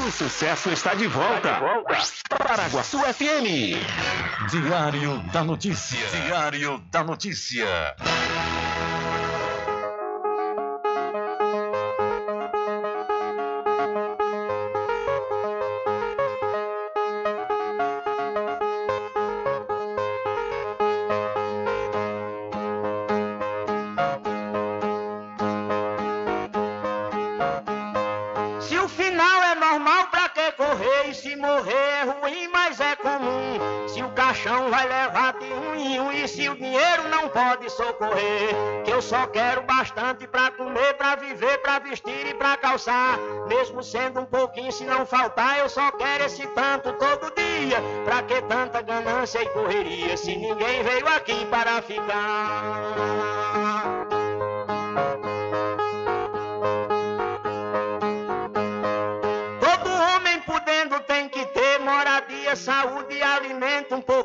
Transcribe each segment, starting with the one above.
O sucesso está de volta. Está de volta. Paraguaçu FM. Diário da Notícia. Diário da Notícia. Socorrer. Que eu só quero bastante pra comer, pra viver, pra vestir e pra calçar. Mesmo sendo um pouquinho, se não faltar, eu só quero esse tanto todo dia. Pra que tanta ganância e correria, se ninguém veio aqui para ficar?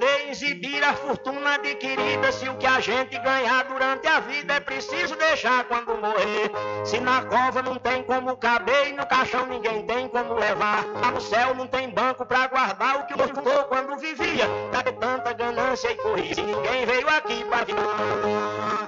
Poder exibir a fortuna adquirida. Se o que a gente ganhar durante a vida é preciso deixar quando morrer. Se na cova não tem como caber e no caixão ninguém tem como levar. No céu não tem banco para guardar o que fundou quando vivia. Cadê tanta ganância e corrida? Ninguém veio aqui para ficar.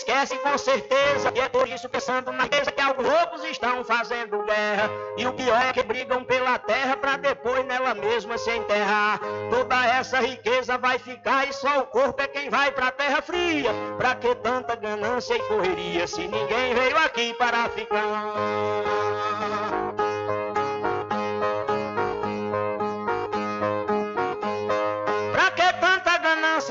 Esquece com certeza. E é por isso pensando na mesa que alguns loucos estão fazendo guerra. E o pior é que brigam pela terra pra depois nela mesma se enterrar. Toda essa riqueza vai ficar e só o corpo é quem vai pra terra fria. Pra que tanta ganância e correria se ninguém veio aqui para ficar?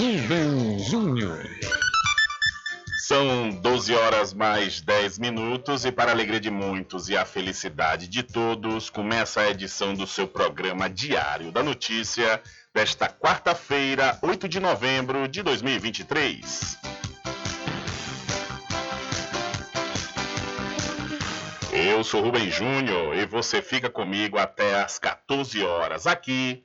Rubem Júnior. São 12 horas mais 10 minutos e para a alegria de muitos e a felicidade de todos, começa a edição do seu programa Diário da Notícia desta quarta-feira, 8 de novembro de 2023. Eu sou Rubem Júnior e você fica comigo até às 14 horas aqui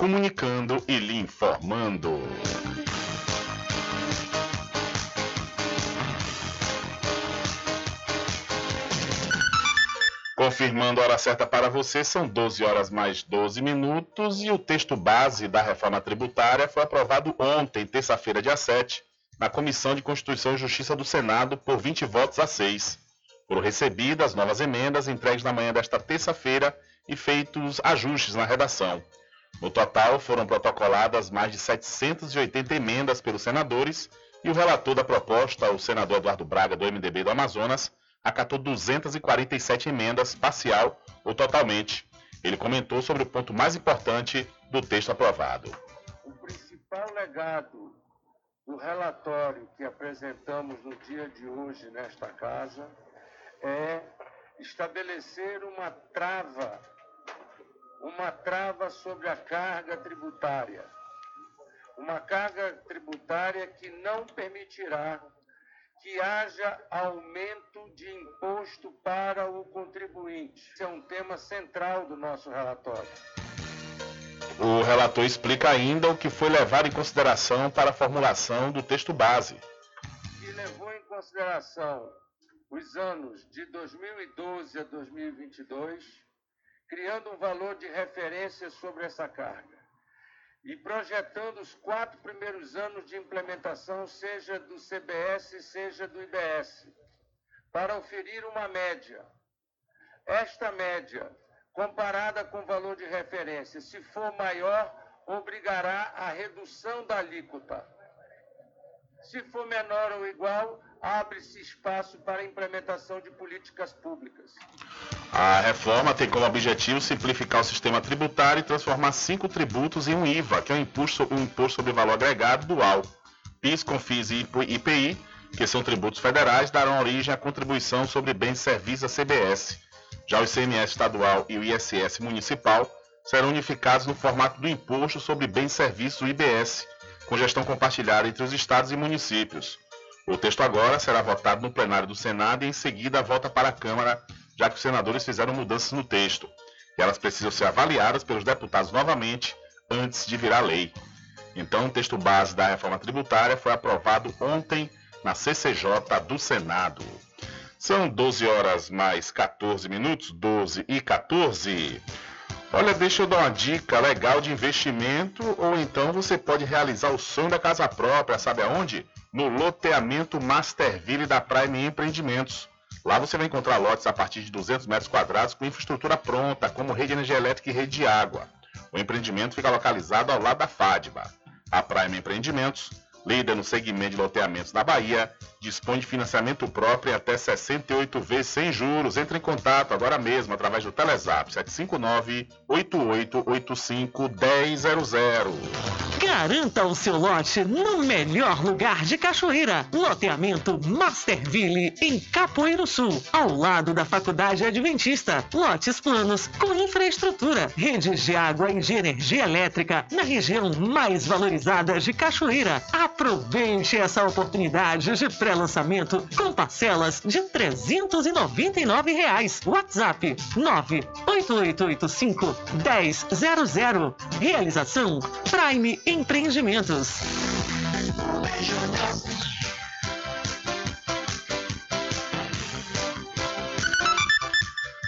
comunicando e lhe informando. Confirmando a hora certa para você, são 12 horas mais 12 minutos e o texto base da reforma tributária foi aprovado ontem, terça-feira, dia 7, na Comissão de Constituição e Justiça do Senado por 20 votos a 6. Foram recebidas novas emendas entregues na manhã desta terça-feira e feitos ajustes na redação. No total, foram protocoladas mais de 780 emendas pelos senadores e o relator da proposta, o senador Eduardo Braga, do MDB do Amazonas, acatou 247 emendas, parcial ou totalmente. Ele comentou sobre o ponto mais importante do texto aprovado. O principal legado do relatório que apresentamos no dia de hoje nesta casa é estabelecer uma trava, uma trava sobre a carga tributária. Uma carga tributária que não permitirá que haja aumento de imposto para o contribuinte. Esse é um tema central do nosso relatório. O relator explica ainda o que foi levado em consideração para a formulação do texto base. E levou em consideração os anos de 2012 a 2022, criando um valor de referência sobre essa carga e projetando os quatro primeiros anos de implementação, seja do CBS, seja do IBS, para oferir uma média. Esta média, comparada com o valor de referência, se for maior, obrigará a redução da alíquota. Se for menor ou igual, abre-se espaço para a implementação de políticas públicas. A reforma tem como objetivo simplificar o sistema tributário e transformar cinco tributos em um IVA, que é o imposto, o imposto sobre valor agregado dual. PIS, CONFIS e IPI, que são tributos federais, darão origem à contribuição sobre bens e serviços a CBS. Já o ICMS estadual e o ISS municipal serão unificados no formato do imposto sobre bens e serviços, IBS, com gestão compartilhada entre os estados e municípios. O texto agora será votado no plenário do Senado e em seguida volta para a Câmara já que os senadores fizeram mudanças no texto e elas precisam ser avaliadas pelos deputados novamente antes de virar lei. Então, o texto base da reforma tributária foi aprovado ontem na CCJ do Senado. São 12 horas mais 14 minutos, 12 e 14. Olha, deixa eu dar uma dica legal de investimento, ou então você pode realizar o sonho da casa própria, sabe aonde? No loteamento Masterville da Prime Empreendimentos. Lá você vai encontrar lotes a partir de 200 metros quadrados com infraestrutura pronta, como rede de energia elétrica e rede de água. O empreendimento fica localizado ao lado da FADBA. A Prime Empreendimentos, líder no segmento de loteamentos na Bahia, dispõe de financiamento próprio até 68 vezes sem juros. Entre em contato agora mesmo através do Telezap 759-8885-1000. Garanta o seu lote no melhor lugar de Cachoeira. Loteamento Masterville, em Capoeiro Sul, ao lado da Faculdade Adventista. Lotes planos com infraestrutura, redes de água e de energia elétrica na região mais valorizada de Cachoeira. Aproveite essa oportunidade de pré-lançamento com parcelas de 399 reais. WhatsApp 98885 1000. Realização Prime Empreendimentos.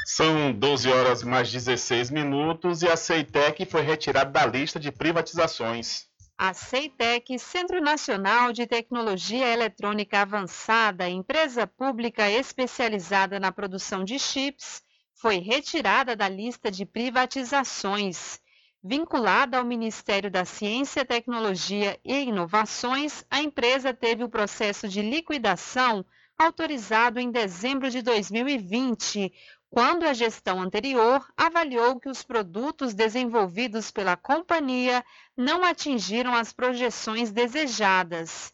São 12 horas mais 16 minutos e a Ceitec foi retirada da lista de privatizações. A Ceitec, Centro Nacional de Tecnologia Eletrônica Avançada, empresa pública especializada na produção de chips, foi retirada da lista de privatizações. Vinculada ao Ministério da Ciência, Tecnologia e Inovações, a empresa teve o processo de liquidação autorizado em dezembro de 2020, quando a gestão anterior avaliou que os produtos desenvolvidos pela companhia não atingiram as projeções desejadas.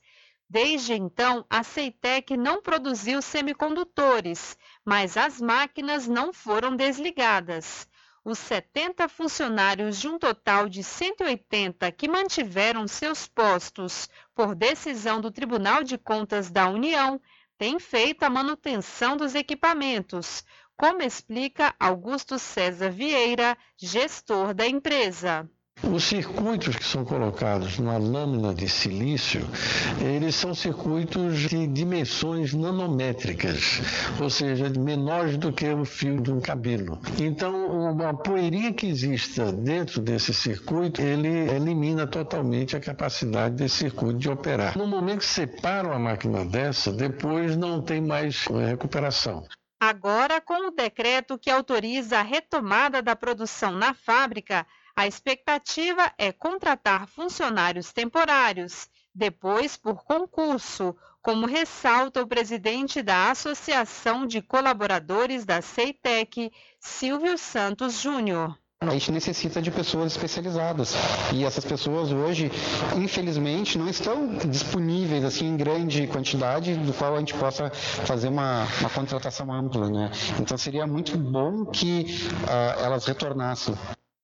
Desde então, a Ceitec não produziu semicondutores, mas as máquinas não foram desligadas. Os 70 funcionários de um total de 180 que mantiveram seus postos por decisão do Tribunal de Contas da União têm feito a manutenção dos equipamentos, como explica Augusto César Vieira, gestor da empresa. Os circuitos que são colocados na lâmina de silício, eles são circuitos de dimensões nanométricas, ou seja, menores do que o fio de um cabelo. Então, uma poeirinha que exista dentro desse circuito, ele elimina totalmente a capacidade desse circuito de operar. No momento que separa uma máquina dessa, depois não tem mais recuperação. Agora, com o decreto que autoriza a retomada da produção na fábrica, a expectativa é contratar funcionários temporários, depois por concurso, como ressalta o presidente da Associação de Colaboradores da CEITEC, Silvio Santos Júnior. A gente necessita de pessoas especializadas e essas pessoas hoje, infelizmente, não estão disponíveis assim em grande quantidade, do qual a gente possa fazer uma, uma contratação ampla, né? Então seria muito bom que uh, elas retornassem.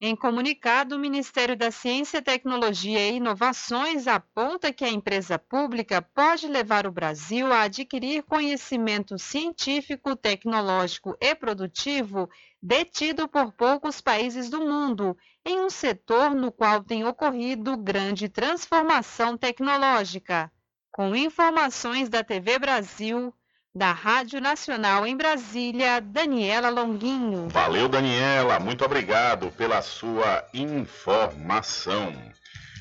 Em comunicado, o Ministério da Ciência, Tecnologia e Inovações aponta que a empresa pública pode levar o Brasil a adquirir conhecimento científico, tecnológico e produtivo detido por poucos países do mundo, em um setor no qual tem ocorrido grande transformação tecnológica. Com informações da TV Brasil, da Rádio Nacional em Brasília, Daniela Longuinho. Valeu, Daniela. Muito obrigado pela sua informação.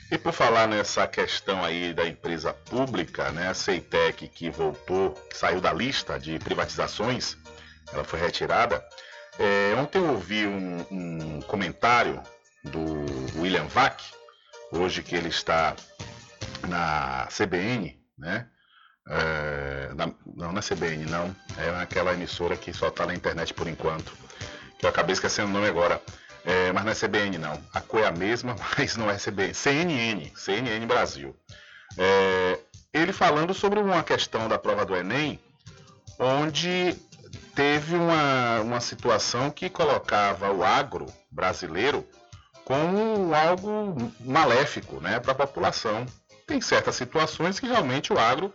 E por falar nessa questão aí da empresa pública, né, a Ceitec que voltou, que saiu da lista de privatizações, ela foi retirada. É, ontem eu ouvi um, um comentário do William Vac, hoje que ele está na CBN, né? É, na, não na CBN, não. É aquela emissora que só está na internet por enquanto. Que eu acabei esquecendo o nome agora. É, mas não é CBN, não. A cor é a mesma, mas não é CBN. CNN, CNN Brasil. É, ele falando sobre uma questão da prova do Enem, onde teve uma, uma situação que colocava o agro brasileiro como algo maléfico né, para a população. Tem certas situações que realmente o agro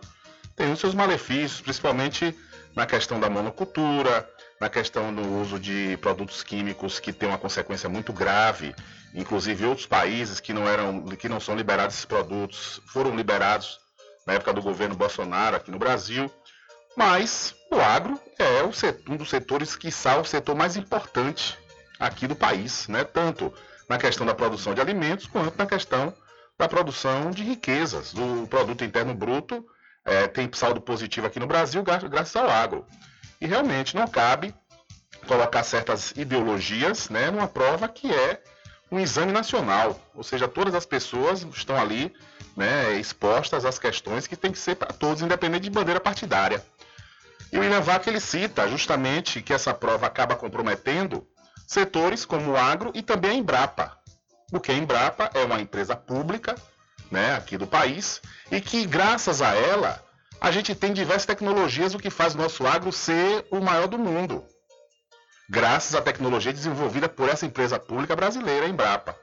tem os seus malefícios, principalmente na questão da monocultura, na questão do uso de produtos químicos que tem uma consequência muito grave. Inclusive outros países que não eram, que não são liberados esses produtos, foram liberados na época do governo Bolsonaro aqui no Brasil. Mas o agro é setor, um dos setores que o setor mais importante aqui do país, né? Tanto na questão da produção de alimentos quanto na questão da produção de riquezas, do produto interno bruto é, tem saldo positivo aqui no Brasil graças ao agro. E realmente não cabe colocar certas ideologias né, numa prova que é um exame nacional, ou seja, todas as pessoas estão ali né, expostas às questões que tem que ser para todos, independente de bandeira partidária. O Inavac ele cita justamente que essa prova acaba comprometendo setores como o agro e também a Embrapa, porque a Embrapa é uma empresa pública né, aqui do país, e que graças a ela a gente tem diversas tecnologias, o que faz nosso agro ser o maior do mundo. Graças à tecnologia desenvolvida por essa empresa pública brasileira, a Embrapa.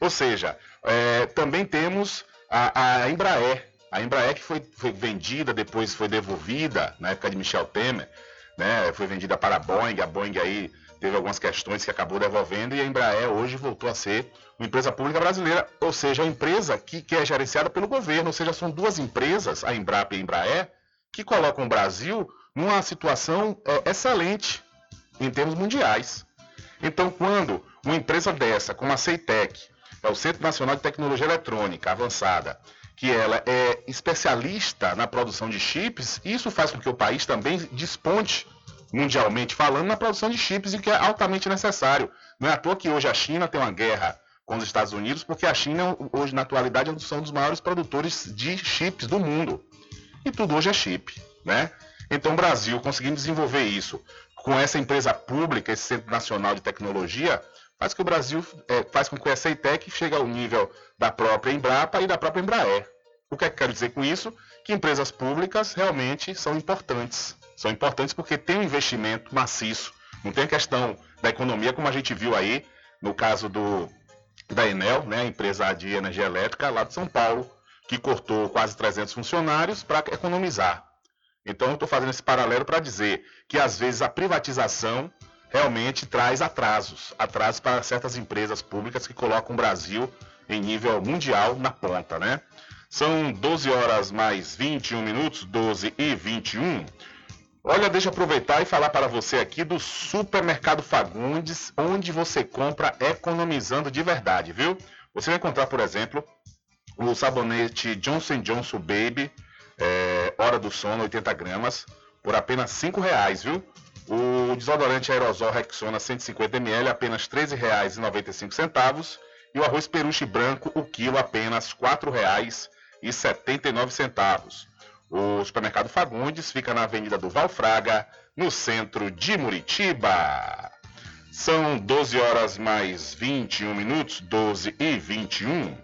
Ou seja, é, também temos a, a, Embraer. A Embraer que foi, foi, vendida, depois foi devolvida, na época de Michel Temer, né, foi vendida para a Boeing, a Boeing aí teve algumas questões que acabou devolvendo e a Embraer hoje voltou a ser uma empresa pública brasileira, ou seja, uma empresa que, que é gerenciada pelo governo, ou seja, são duas empresas, a Embrapa e a Embraer, que colocam o Brasil numa situação é, excelente em termos mundiais. Então, quando uma empresa dessa, como a Ceitec, é o Centro Nacional de Tecnologia Eletrônica Avançada, que ela é especialista na produção de chips, isso faz com que o país também desponte mundialmente falando na produção de chips e que é altamente necessário. Não é à toa que hoje a China tem uma guerra com os Estados Unidos, porque a China hoje na atualidade é um dos maiores produtores de chips do mundo. E tudo hoje é chip, né? Então o Brasil conseguindo desenvolver isso com essa empresa pública, esse Centro Nacional de Tecnologia, faz que o Brasil é, faz com que a CEITEC chegue ao nível da própria Embrapa e da própria Embraer. O que é que quero dizer com isso? Que empresas públicas realmente são importantes. São importantes porque tem um investimento maciço. Não tem questão da economia, como a gente viu aí no caso do, da Enel, né, a empresa de energia elétrica lá de São Paulo, que cortou quase 300 funcionários para economizar. Então, eu estou fazendo esse paralelo para dizer que, às vezes, a privatização realmente traz atrasos atrasos para certas empresas públicas que colocam o Brasil em nível mundial na ponta, né? São 12 horas mais 21 minutos, 12 e 21. Olha, deixa eu aproveitar e falar para você aqui do Supermercado Fagundes, onde você compra economizando de verdade, viu? Você vai encontrar, por exemplo, o sabonete Johnson Johnson Baby, é, Hora do Sono, 80 gramas, por apenas R$ reais, viu? O desodorante aerosol Rexona 150ml, apenas R$ 13,95. E o arroz peruche branco, o quilo, apenas R$ 4,79. O supermercado Fagundes fica na Avenida do Valfraga, no centro de Muritiba. São 12 horas mais 21 minutos, 12 e 21.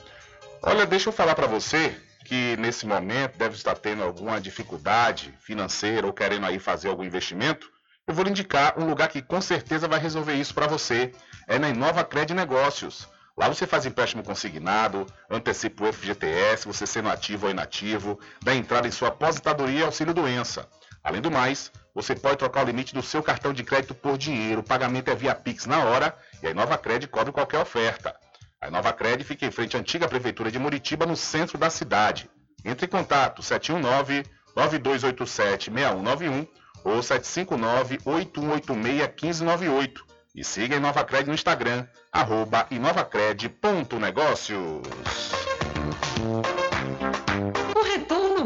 Olha, deixa eu falar para você que nesse momento deve estar tendo alguma dificuldade financeira ou querendo aí fazer algum investimento, eu vou lhe indicar um lugar que com certeza vai resolver isso para você. É na Inova Cred Negócios. Lá você faz empréstimo consignado, antecipa o FGTS, você sendo ativo ou inativo, dá entrada em sua aposentadoria e auxílio doença. Além do mais, você pode trocar o limite do seu cartão de crédito por dinheiro, o pagamento é via Pix na hora e a Inova Cred cobre qualquer oferta. A Nova Cred fica em frente à antiga prefeitura de Muritiba, no centro da cidade. Entre em contato 719-9287-6191 ou 759-8186-1598 e siga a InovaCred no Instagram, arroba inovacred.negócios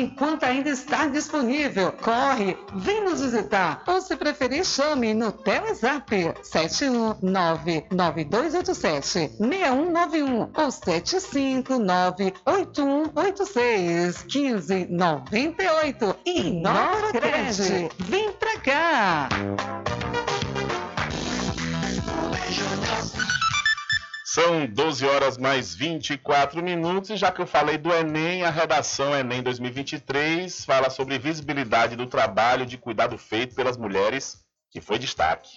enquanto ainda está disponível. Corre, vem nos visitar ou se preferir chame no Telezap 71992876191 ou 75981861598 e Nova Cred. Vem pra cá! São 12 horas mais 24 minutos e já que eu falei do Enem, a redação Enem 2023 fala sobre visibilidade do trabalho de cuidado feito pelas mulheres, que foi destaque.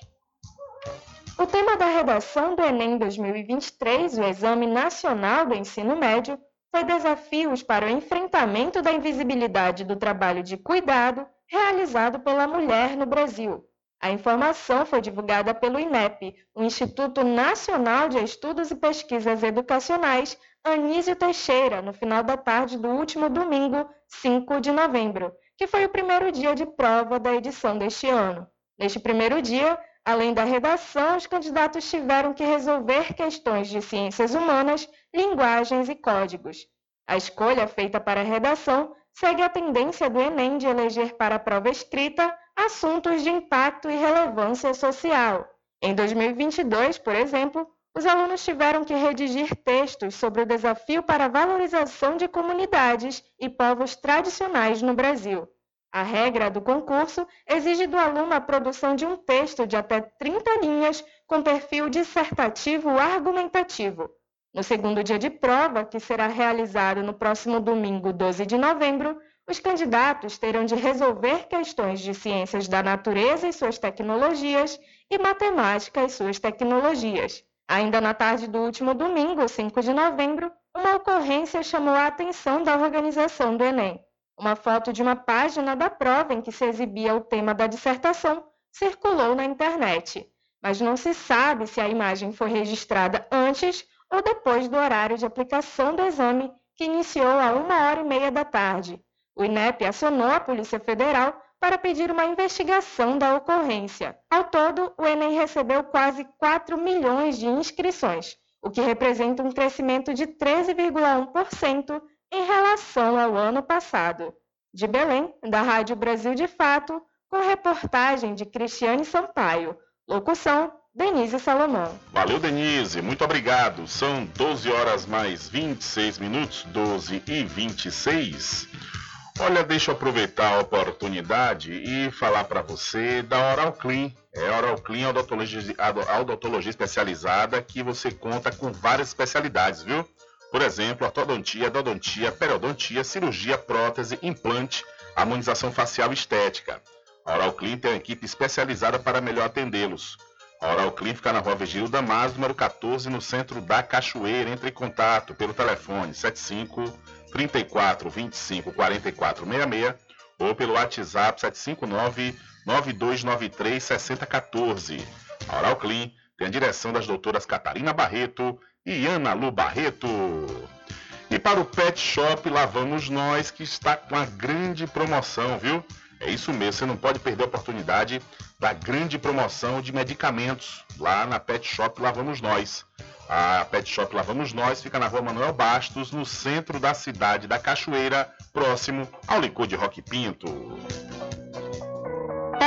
O tema da redação do Enem 2023, o Exame Nacional do Ensino Médio, foi desafios para o enfrentamento da invisibilidade do trabalho de cuidado realizado pela mulher no Brasil. A informação foi divulgada pelo INEP, o Instituto Nacional de Estudos e Pesquisas Educacionais, Anísio Teixeira, no final da tarde do último domingo, 5 de novembro, que foi o primeiro dia de prova da edição deste ano. Neste primeiro dia, além da redação, os candidatos tiveram que resolver questões de ciências humanas, linguagens e códigos. A escolha feita para a redação segue a tendência do Enem de eleger para a prova escrita assuntos de impacto e relevância social. Em 2022, por exemplo, os alunos tiveram que redigir textos sobre o desafio para a valorização de comunidades e povos tradicionais no Brasil. A regra do concurso exige do aluno a produção de um texto de até 30 linhas com perfil dissertativo argumentativo. No segundo dia de prova, que será realizado no próximo domingo, 12 de novembro, os candidatos terão de resolver questões de ciências da natureza e suas tecnologias e matemática e suas tecnologias. Ainda na tarde do último domingo, 5 de novembro, uma ocorrência chamou a atenção da organização do Enem. Uma foto de uma página da prova em que se exibia o tema da dissertação circulou na internet, mas não se sabe se a imagem foi registrada antes ou depois do horário de aplicação do exame, que iniciou a uma hora e meia da tarde. O INEP acionou a Polícia Federal para pedir uma investigação da ocorrência. Ao todo, o Enem recebeu quase 4 milhões de inscrições, o que representa um crescimento de 13,1% em relação ao ano passado. De Belém, da Rádio Brasil de Fato, com reportagem de Cristiane Sampaio. Locução: Denise Salomão. Valeu, Denise. Muito obrigado. São 12 horas mais 26 minutos, 12 e 26. Olha, deixa eu aproveitar a oportunidade e falar para você da Oral Clean. É Oral Clean, odontologia, odontologia especializada que você conta com várias especialidades, viu? Por exemplo, ortodontia, endodontia, periodontia, cirurgia, prótese, implante, harmonização facial e estética. A Oral Clean tem uma equipe especializada para melhor atendê-los. A Oral Clean fica na rua Vigílio Damasio, número 14, no centro da Cachoeira. Entre em contato pelo telefone 75 34 25 44 66 ou pelo WhatsApp 759 9293 6014. A Oral Clean tem a direção das doutoras Catarina Barreto e Ana Lu Barreto. E para o Pet Shop, lá vamos nós, que está com a grande promoção, viu? É isso mesmo, você não pode perder a oportunidade da grande promoção de medicamentos lá na Pet Shop Lá Vamos Nós. A Pet Shop Lá Vamos Nós fica na rua Manuel Bastos, no centro da cidade da Cachoeira, próximo ao licor de Rock Pinto.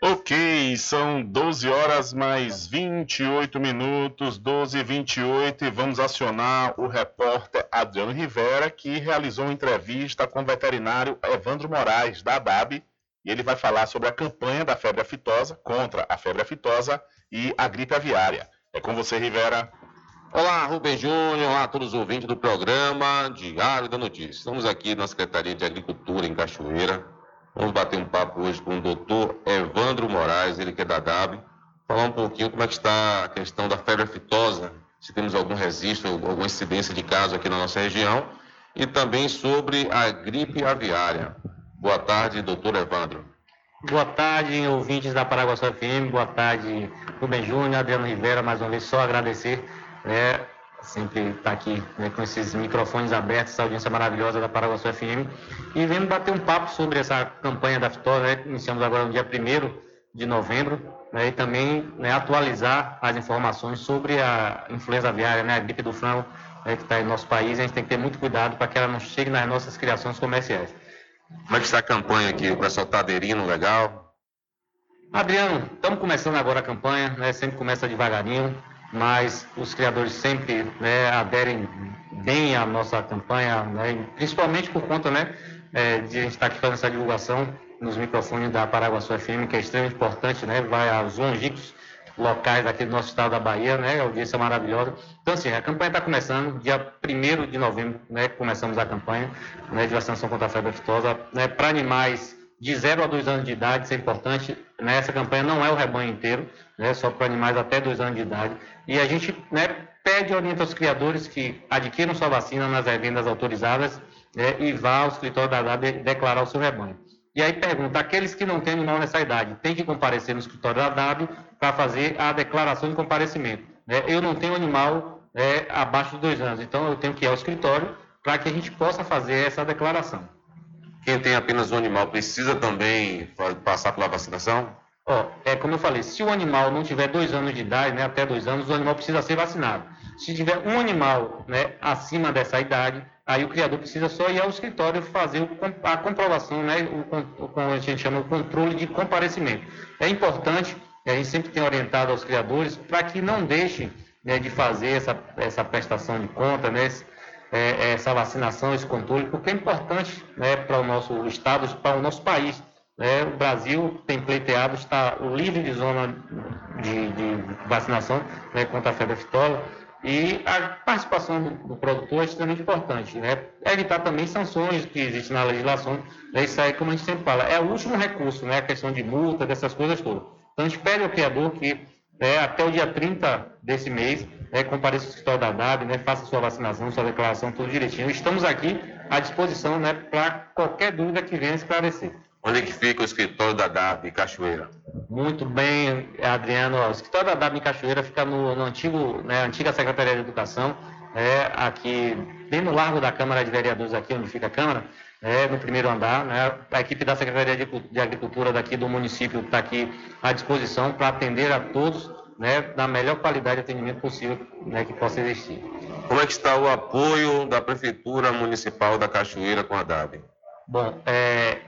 Ok, são 12 horas mais 28 minutos, 12 e 28, e vamos acionar o repórter Adriano Rivera, que realizou uma entrevista com o veterinário Evandro Moraes, da ADAB, e ele vai falar sobre a campanha da febre aftosa, contra a febre aftosa e a gripe aviária. É com você, Rivera. Olá, Rubem Júnior, olá a todos os ouvintes do programa Diário da Notícia. Estamos aqui na Secretaria de Agricultura em Cachoeira. Vamos bater um papo hoje com o doutor Evandro Moraes, ele que é da DAB, falar um pouquinho como é que está a questão da febre aftosa, se temos algum registro, alguma incidência de caso aqui na nossa região, e também sobre a gripe aviária. Boa tarde, doutor Evandro. Boa tarde, ouvintes da Paraguaçu FM, boa tarde, Rubem Júnior, Adriano Rivera, mais uma vez só agradecer né, sempre estar tá aqui né, com esses microfones abertos, essa audiência maravilhosa da Paraguaçu FM, e vendo bater um papo sobre essa campanha da FTO, né, iniciamos agora no dia 1 de novembro, né, e também né, atualizar as informações sobre a influenza aviária, né, a gripe do frango né, que está em nosso país, a gente tem que ter muito cuidado para que ela não chegue nas nossas criações comerciais. Como é que está a campanha aqui? O pessoal está aderindo legal? Adriano, estamos começando agora a campanha, né, sempre começa devagarinho, mas os criadores sempre né, aderem bem à nossa campanha, né, principalmente por conta né, é, de a gente estar aqui fazendo essa divulgação nos microfones da Paraguaçu FM, que é extremamente importante, né, vai aos longínquos locais aqui do nosso estado da Bahia, né, audiência maravilhosa. Então, assim, a campanha está começando, dia 1 de novembro, né, começamos a campanha né, de vacinação contra a febre aftosa, né, para animais de 0 a 2 anos de idade, isso é importante. Nessa campanha não é o rebanho inteiro, né, só para animais até 2 anos de idade. E a gente né, pede orienta aos criadores que adquiram sua vacina nas revendas autorizadas né, e vá ao escritório da DAB declarar o seu rebanho. E aí pergunta, aqueles que não têm animal nessa idade, tem que comparecer no escritório da DAB para fazer a declaração de comparecimento. Né? Eu não tenho animal é, abaixo de dois anos, então eu tenho que ir ao escritório para que a gente possa fazer essa declaração. Quem tem apenas um animal precisa também passar pela vacinação? Ó, é como eu falei, se o animal não tiver dois anos de idade, né, até dois anos, o animal precisa ser vacinado. Se tiver um animal né, acima dessa idade, aí o criador precisa só ir ao escritório fazer a comprovação, né, o, o, a gente chama o controle de comparecimento. É importante, a gente sempre tem orientado aos criadores para que não deixem né, de fazer essa, essa prestação de conta, né, é, essa vacinação, esse controle, porque é importante né, para o nosso estado, para o nosso país. Né? O Brasil tem pleiteado, está livre de zona de, de vacinação né, contra a febre aftosa e a participação do, produtor é extremamente importante. Né? Evitar também sanções que existem na legislação, né? isso aí, como a gente sempre fala, é o último recurso, né? a questão de multa, dessas coisas todas. Então a gente pede ao criador que é, até o dia 30 desse mês, é, compareça ao escritório da DAB, né, faça sua vacinação, sua declaração, tudo direitinho. Estamos aqui à disposição né, para qualquer dúvida que venha esclarecer. Onde é que fica o escritório da DAB em Cachoeira? Muito bem, Adriano. O escritório da DAB em Cachoeira fica no, no antigo, né, antiga Secretaria de Educação, é, aqui bem no largo da Câmara de Vereadores, aqui onde fica a Câmara, é, no primeiro andar. Né, a equipe da Secretaria de Agricultura daqui do município está aqui à disposição para atender a todos né, na melhor qualidade de atendimento possível né, que possa existir. Como é que está o apoio da Prefeitura Municipal da Cachoeira com a DAB? Bom, é,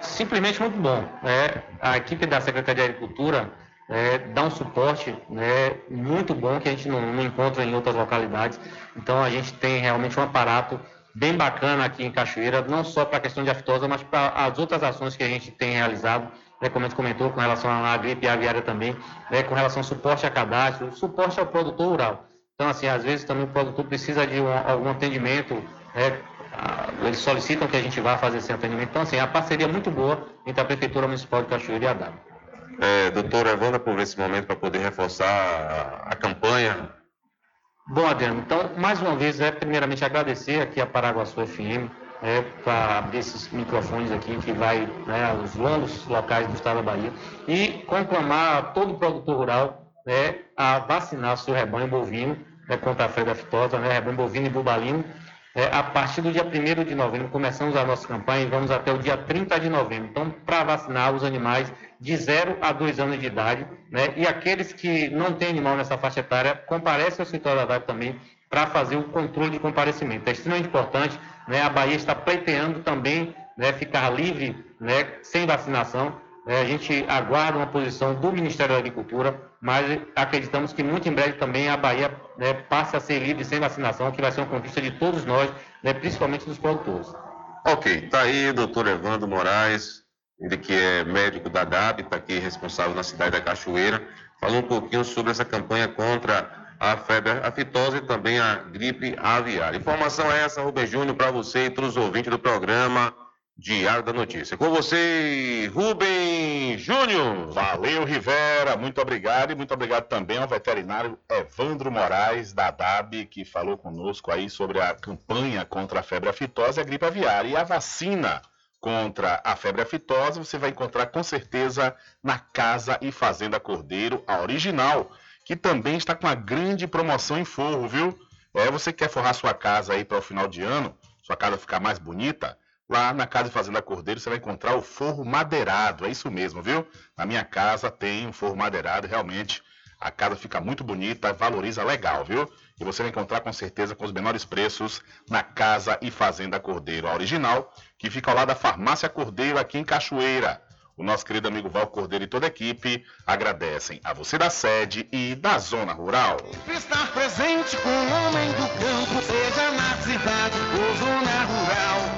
simplesmente muito bom. Né? A equipe da Secretaria de Agricultura é, dá um suporte né, muito bom que a gente não, não, encontra em outras localidades. Então a gente tem realmente um aparato bem bacana aqui em Cachoeira, não só para a questão de aftosa, mas para as outras ações que a gente tem realizado, né, como a gente comentou, com relação à gripe aviária também, né, com relação ao suporte a cadastro, suporte ao produtor rural. Então, assim, às vezes também o produtor precisa de um, algum atendimento ah, eles solicitam que a gente vá fazer esse atendimento. Então, assim, a parceria é muito boa entre a Prefeitura Municipal de Cachoeira e a DAB. É, doutor Evandro, por esse momento para poder reforçar a, a, campanha. Bom, Adriano, então, mais uma vez, é primeiramente agradecer aqui a Paraguaçu FM, é, para abrir esses microfones aqui, que vai né, aos longos locais do estado da Bahia, e conclamar todo produtor rural né, a vacinar o seu rebanho bovino né, contra a febre aftosa, né, rebanho bovino e bubalino, é, a partir do dia 1 de novembro, começamos a nossa campanha e vamos até o dia 30 de novembro. Então, para vacinar os animais de 0 a 2 anos de idade, né? E aqueles que não têm animal nessa faixa etária, comparecem ao escritório da DAB também para fazer o controle de comparecimento. É extremamente importante, né? A Bahia está pleiteando também, né, ficar livre, né, sem vacinação. Né? A gente aguarda uma posição do Ministério da Agricultura mas acreditamos que muito em breve também a Bahia né, passe a ser livre sem vacinação, que vai ser uma conquista de todos nós, né, principalmente dos produtores. Ok, está aí o doutor Evandro Moraes, que é médico da DAB, está aqui responsável na cidade da Cachoeira, falou um pouquinho sobre essa campanha contra a febre aftosa e também a gripe aviária. Informação é essa, Rubem Júnior, para você e todos os ouvintes do programa. Diário da Notícia. Com você, Rubem Júnior. Valeu, Rivera. Muito obrigado. E muito obrigado também ao veterinário Evandro Moraes, da DAB, que falou conosco aí sobre a campanha contra a febre aftosa e a gripe aviária. E a vacina contra a febre aftosa você vai encontrar com certeza na Casa e Fazenda Cordeiro, a original, que também está com uma grande promoção em forro, viu? É, você quer forrar sua casa aí para o final de ano, sua casa ficar mais bonita? Lá na Casa Fazenda Cordeiro você vai encontrar o forro madeirado, é isso mesmo, viu? Na minha casa tem um forro madeirado, realmente a casa fica muito bonita, valoriza legal, viu? E você vai encontrar com certeza com os menores preços na Casa e Fazenda Cordeiro, a original, que fica ao lado da Farmácia Cordeiro aqui em Cachoeira. O nosso querido amigo Val Cordeiro e toda a equipe agradecem a você da sede e da zona rural. Estar presente com o homem do campo, seja na cidade ou zona rural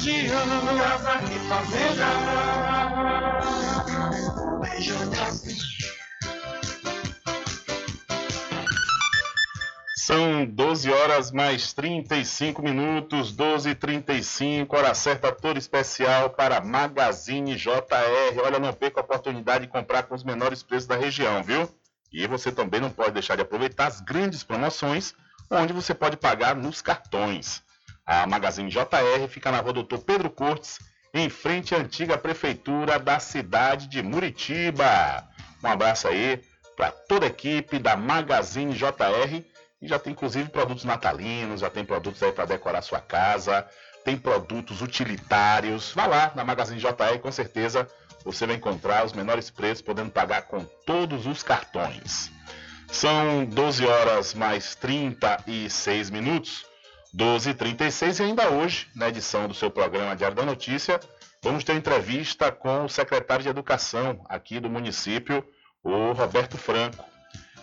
região. Casa fazenda. São 12 horas mais 35 minutos, 12 e 35 hora certa, toda especial para Magazine JR. Olha, não perca a oportunidade de comprar com os menores preços da região, viu? E você também não pode deixar de aproveitar as grandes promoções, onde você pode pagar nos cartões. A Magazine JR fica na rua Doutor Pedro Cortes, em frente à antiga prefeitura da cidade de Muritiba. Um abraço aí para toda a equipe da Magazine JR e já tem inclusive produtos natalinos, já tem produtos aí para decorar sua casa, tem produtos utilitários. Vá lá na Magazine JR, com certeza você vai encontrar os menores preços, podendo pagar com todos os cartões. São 12 horas mais 36 minutos. 12 h 36 e ainda hoje, na edição do seu programa Diário da Notícia, vamos ter entrevista com o secretário de Educação aqui do município, o Roberto Franco.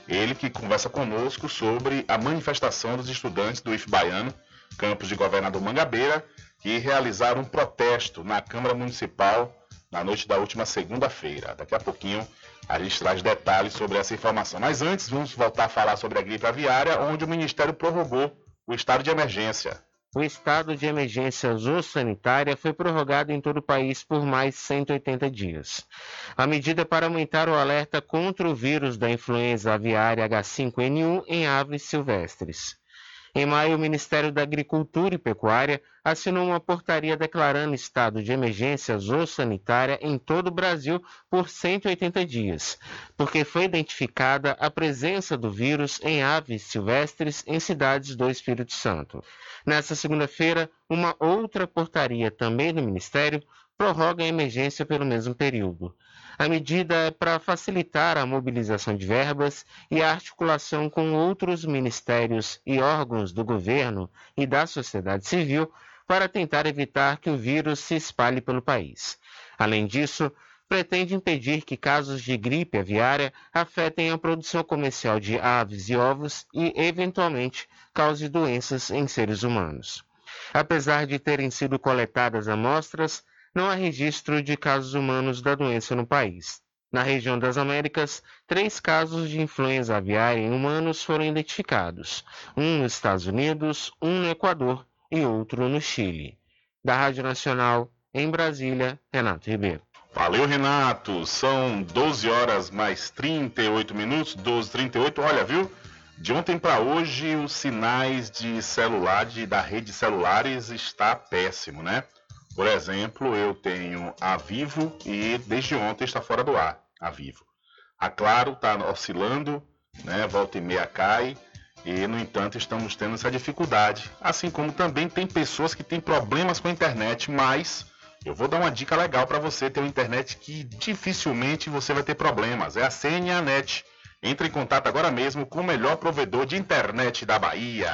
Ele que conversa conosco sobre a manifestação dos estudantes do IF Baiano, campus de Governador Mangabeira, que realizaram um protesto na Câmara Municipal na noite da última segunda-feira. Daqui a pouquinho a gente traz detalhes sobre essa informação. Mas antes, vamos voltar a falar sobre a gripe aviária, onde o Ministério prorrogou o estado de emergência. O estado de emergência zoossanitária foi prorrogado em todo o país por mais 180 dias. A medida é para aumentar o alerta contra o vírus da influenza aviária H5N1 em aves silvestres. Em maio, o Ministério da Agricultura e Pecuária assinou uma portaria declarando estado de emergência zoossanitária em todo o Brasil por 180 dias, porque foi identificada a presença do vírus em aves silvestres em cidades do Espírito Santo. Nesta segunda-feira, uma outra portaria, também do Ministério, prorroga a emergência pelo mesmo período. A medida é para facilitar a mobilização de verbas e a articulação com outros ministérios e órgãos do governo e da sociedade civil para tentar evitar que o vírus se espalhe pelo país. Além disso, pretende impedir que casos de gripe aviária afetem a produção comercial de aves e ovos e, eventualmente, cause doenças em seres humanos. Apesar de terem sido coletadas amostras, não há registro de casos humanos da doença no país. Na região das Américas, três casos de influenza aviária em humanos foram identificados: um nos Estados Unidos, um no Equador e outro no Chile. Da Rádio Nacional, em Brasília, Renato Ribeiro. Valeu, Renato. São 12 horas mais 38 minutos, 12 38. Olha, viu? De ontem para hoje, os sinais de celular, de, da rede celulares, está péssimo, né? Por exemplo, eu tenho a Vivo e desde ontem está fora do ar, a Vivo. A Claro está oscilando, né? volta e meia cai, e no entanto estamos tendo essa dificuldade. Assim como também tem pessoas que têm problemas com a internet, mas eu vou dar uma dica legal para você ter uma internet que dificilmente você vai ter problemas. É a CNA Net. Entre em contato agora mesmo com o melhor provedor de internet da Bahia.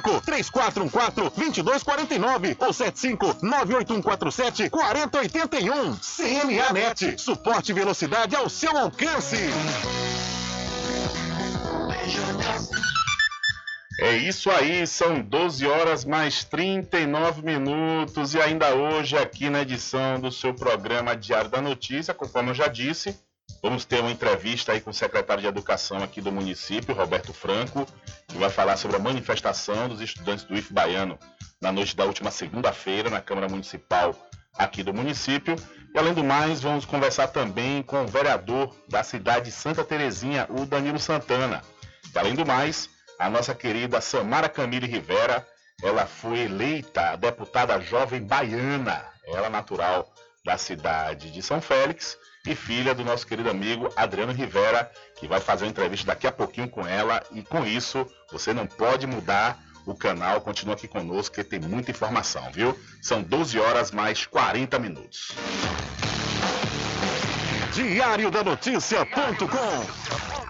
3414 2249 ou 75 98147 4081. CNA Net. Suporte e velocidade ao seu alcance. É isso aí, são 12 horas mais 39 minutos e ainda hoje aqui na edição do seu programa Diário da Notícia, conforme eu já disse, Vamos ter uma entrevista aí com o secretário de Educação aqui do município, Roberto Franco, que vai falar sobre a manifestação dos estudantes do IF Baiano na noite da última segunda-feira na Câmara Municipal aqui do município. E além do mais, vamos conversar também com o vereador da cidade de Santa Terezinha, o Danilo Santana. E além do mais, a nossa querida Samara Camille Rivera, ela foi eleita deputada jovem baiana, ela natural da cidade de São Félix e filha do nosso querido amigo Adriano Rivera, que vai fazer uma entrevista daqui a pouquinho com ela. E com isso, você não pode mudar o canal, continua aqui conosco, que tem muita informação, viu? São 12 horas mais 40 minutos. Diário da Notícia.com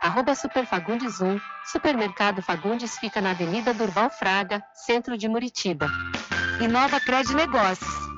arroba Superfagundes1. Supermercado Fagundes fica na Avenida Durval Fraga, centro de Muritiba. Inova Cred Negócios.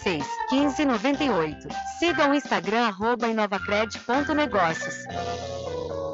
86 15 98. Siga o Instagram arroba inovacred.negócios.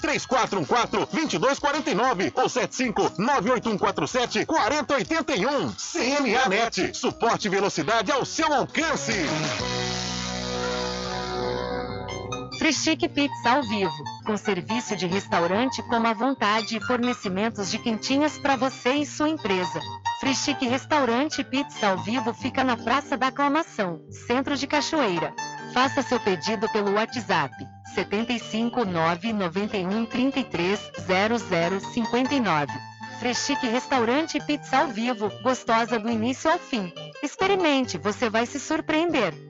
3414 2249 ou 75 98147 4081. CNA Net. Suporte e velocidade ao seu alcance. Frischique Pizza ao vivo, com serviço de restaurante como à vontade e fornecimentos de quentinhas para você e sua empresa. Frischique Restaurante Pizza ao vivo fica na Praça da Aclamação, Centro de Cachoeira. Faça seu pedido pelo WhatsApp 75 991 33 0059. Freschique Restaurante e Pizza ao vivo, gostosa do início ao fim. Experimente, você vai se surpreender.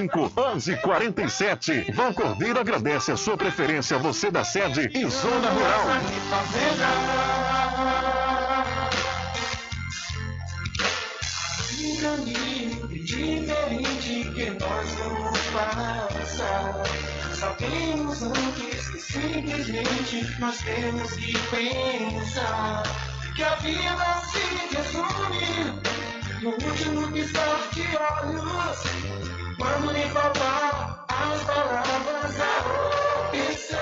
1147. Vão Cordeiro agradece a sua preferência, você da sede e Zona Rural. Um caminho diferente que nós vamos passar. Sabemos antes que simplesmente nós temos que pensar que a vida se resume no último piscar de olhos. Quando lhe faltar as palavras, a opção.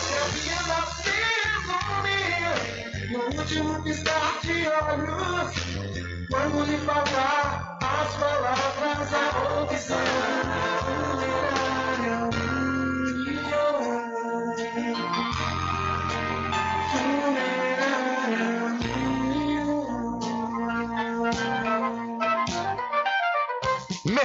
Que a vida se resumir no último piscar de olhos. Quando lhe faltar as palavras, a opção.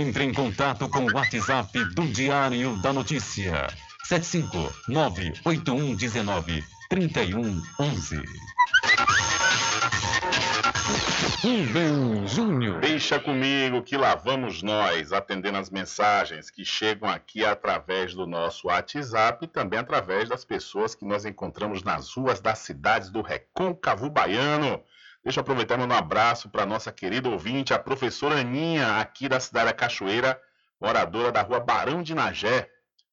Entre em contato com o WhatsApp do Diário da Notícia. 759-8119-3111. Rubem Júnior. Deixa comigo que lá vamos nós, atendendo as mensagens que chegam aqui através do nosso WhatsApp e também através das pessoas que nós encontramos nas ruas das cidades do Recôncavo Baiano. Deixa eu aproveitar e mandar um abraço para nossa querida ouvinte, a professora Aninha, aqui da cidade da Cachoeira, moradora da rua Barão de Nagé.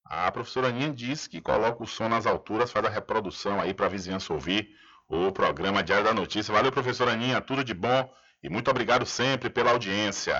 A professora Aninha diz que coloca o som nas alturas, faz a reprodução aí para a vizinhança ouvir o programa Diário da Notícia. Valeu, professora Aninha, tudo de bom e muito obrigado sempre pela audiência.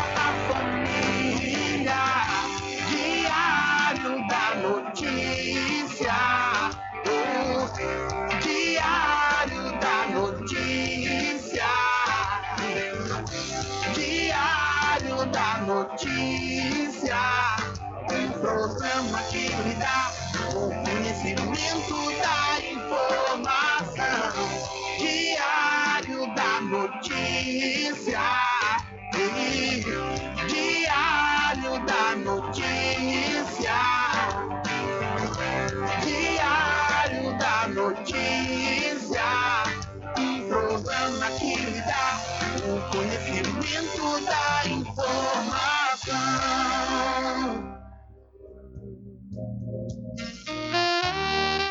Notícia. Um programa que lhe dá o conhecimento da informação. Diário da Notícia.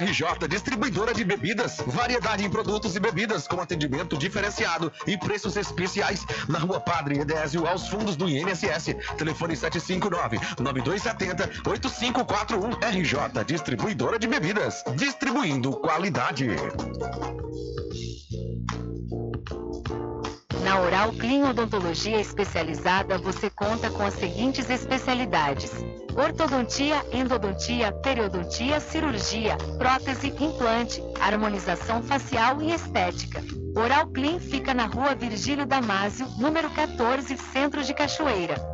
RJ, distribuidora de bebidas, variedade em produtos e bebidas com atendimento diferenciado e preços especiais na Rua Padre Edésio, aos fundos do INSS. Telefone 759-9270-8541. RJ, distribuidora de bebidas, distribuindo qualidade. Na Oral Clean Odontologia Especializada, você conta com as seguintes especialidades: ortodontia, endodontia, periodontia, cirurgia, prótese, implante, harmonização facial e estética. Oral Clean fica na rua Virgílio Damásio, número 14, Centro de Cachoeira.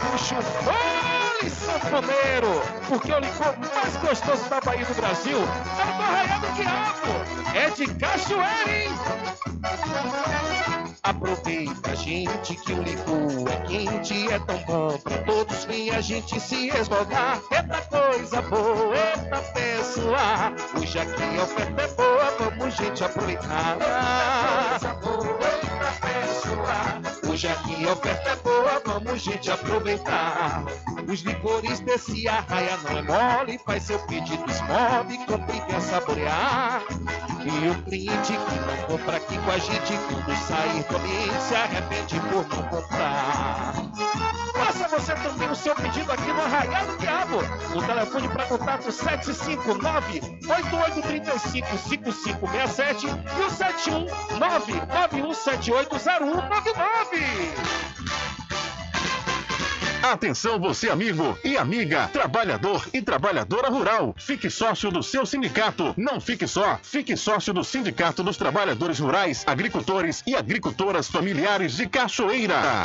Puxa o Oi, sanfoneiro! Porque o licor mais gostoso da Bahia do Brasil é do Arraial do Diabo. É de cachoeira, hein? Aproveita, gente, que o licor é quente, é tão bom pra todos vir a gente se esmogar. Eita coisa boa, eita pessoa, hoje aqui a oferta é boa, vamos gente aproveitar. Eita coisa boa, eita pessoa, hoje aqui a oferta é boa, vamos gente aproveitar. Os licores desse arraia não é mole, faz seu pedido esmobe, compre e saborear. E o cliente que não compra aqui com a gente, quando sair do se arrepende por não comprar. Faça você também o seu pedido aqui no Arraial do Diabo. O telefone para contato 759-8835-5567 e o 719-9178-0199. Atenção você amigo e amiga, trabalhador e trabalhadora rural. Fique sócio do seu sindicato. Não fique só, fique sócio do Sindicato dos Trabalhadores Rurais, Agricultores e Agricultoras Familiares de Cachoeira.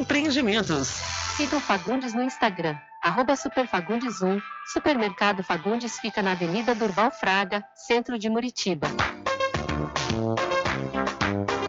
Empreendimentos. Siga o Fagundes no Instagram, arroba Superfagundes1. Supermercado Fagundes fica na Avenida Durval Fraga, centro de Muritiba.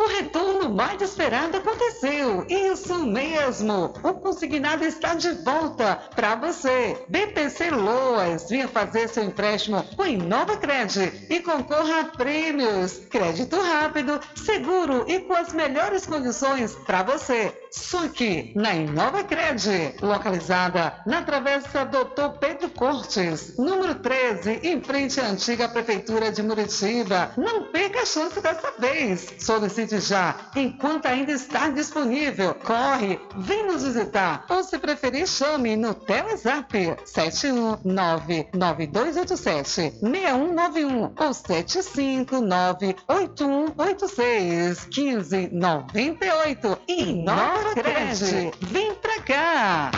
O retorno mais esperado aconteceu. Isso mesmo. O consignado está de volta para você. BPC Loas, venha fazer seu empréstimo com Inova Cred e concorra a prêmios. Crédito rápido, seguro e com as melhores condições para você. Suque na Inova Cred, localizada na Travessa Doutor Pedro Cortes, número 13, em frente à antiga Prefeitura de Muritiba. Não perca a chance dessa vez. Solicite já, enquanto ainda está disponível. Corre, vem nos visitar. Ou se preferir, chame no Telezap 7199287-6191 ou 7598186-1598. Vem pra cá!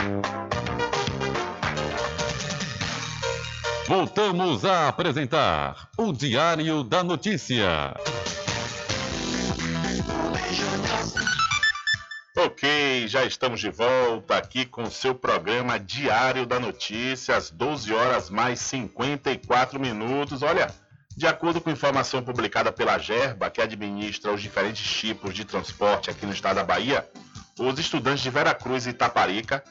Voltamos a apresentar o Diário da Notícia. Ok, já estamos de volta aqui com o seu programa Diário da Notícia, às 12 horas mais 54 minutos. Olha, de acordo com informação publicada pela Gerba, que administra os diferentes tipos de transporte aqui no estado da Bahia, os estudantes de Veracruz e Itaparica,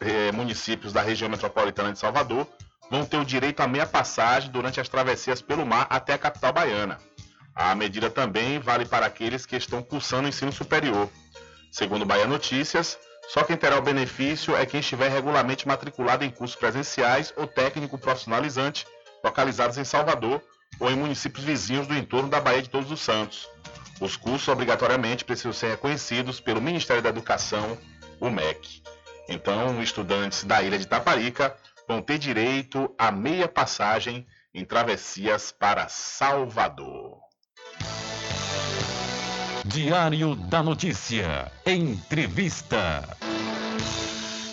eh, municípios da região metropolitana de Salvador, vão ter o direito a meia passagem durante as travessias pelo mar até a capital baiana. A medida também vale para aqueles que estão cursando o ensino superior. Segundo Bahia Notícias, só quem terá o benefício é quem estiver regularmente matriculado em cursos presenciais ou técnico profissionalizante localizados em Salvador ou em municípios vizinhos do entorno da Baía de Todos os Santos. Os cursos obrigatoriamente precisam ser reconhecidos pelo Ministério da Educação, o MEC. Então, estudantes da ilha de Taparica vão ter direito a meia passagem em travessias para Salvador. Diário da Notícia. Entrevista.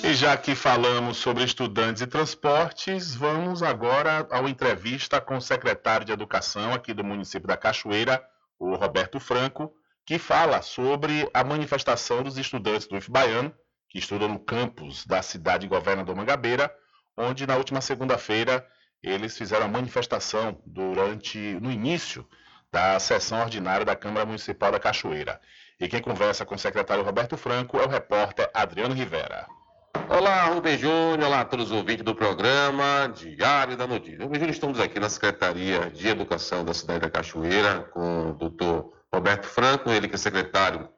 E já que falamos sobre estudantes e transportes, vamos agora ao entrevista com o secretário de Educação aqui do município da Cachoeira, o Roberto Franco, que fala sobre a manifestação dos estudantes do IF Baiano, que estudam no campus da cidade Governador Mangabeira, onde na última segunda-feira eles fizeram a manifestação durante no início da sessão ordinária da Câmara Municipal da Cachoeira. E quem conversa com o secretário Roberto Franco é o repórter Adriano Rivera. Olá, Rubem Júnior, olá a todos os ouvintes do programa Diário da Notícia. Rubem Júnior, estamos aqui na Secretaria de Educação da cidade da Cachoeira com o doutor Roberto Franco, ele que é secretário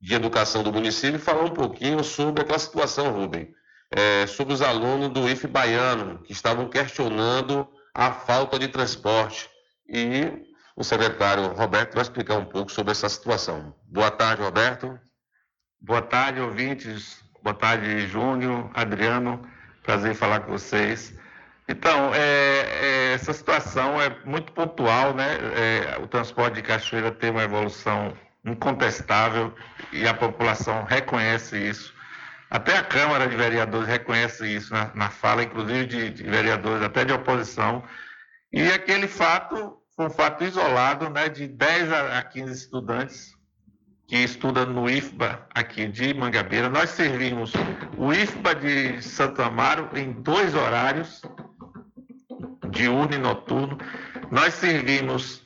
de Educação do município, e falar um pouquinho sobre aquela situação, Rubem, é, sobre os alunos do IF Baiano, que estavam questionando a falta de transporte. E o secretário Roberto vai explicar um pouco sobre essa situação. Boa tarde, Roberto. Boa tarde, ouvintes Boa tarde, Júnior, Adriano. Prazer em falar com vocês. Então, é, é, essa situação é muito pontual, né? É, o transporte de Cachoeira tem uma evolução incontestável e a população reconhece isso. Até a Câmara de Vereadores reconhece isso na, na fala, inclusive de, de, vereadores até de oposição. E aquele fato foi um fato isolado, né, de 10 a 15 estudantes que estudam no IFBA aqui de Mangabeira. Nós servimos o IFBA de Santo Amaro em dois horários, diurno e noturno. Nós servimos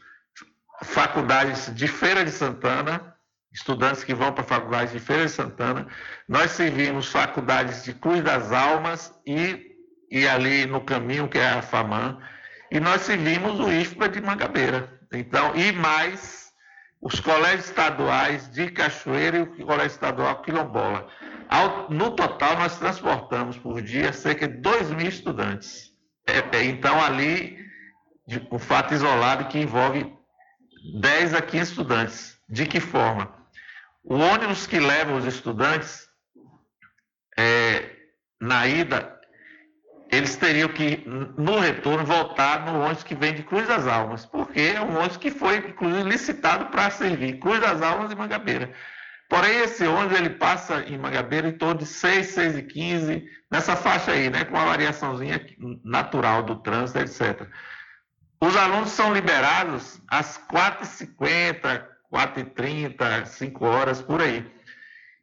faculdades de Feira de Santana, estudantes que vão para a faculdade de Feira de Santana. Nós servimos faculdades de Cruz das Almas e, e ali no caminho, que é a FAMAN. E nós servimos o IFPA de Mangabeira. Então, e mais os colégios estaduais de Cachoeira e o colégio estadual Quilombola. Ao, no total, nós transportamos por dia cerca de 2 mil estudantes. É, é, então, ali, de, um fato isolado que envolve 10 a 15 estudantes. De que forma? O ônibus que leva os estudantes, é, na ida, eles teriam que, no retorno, voltar no ônibus que vem de Cruz das Almas, porque é um ônibus que foi, inclusive, licitado para servir Cruz das Almas e Mangabeira. Porém, esse ônibus ele passa em Mangabeira em torno de 6, 6 e 15, nessa faixa aí, né, com uma variaçãozinha natural do trânsito, etc. Os alunos são liberados às 4h50, 4h30, 5 horas, por aí.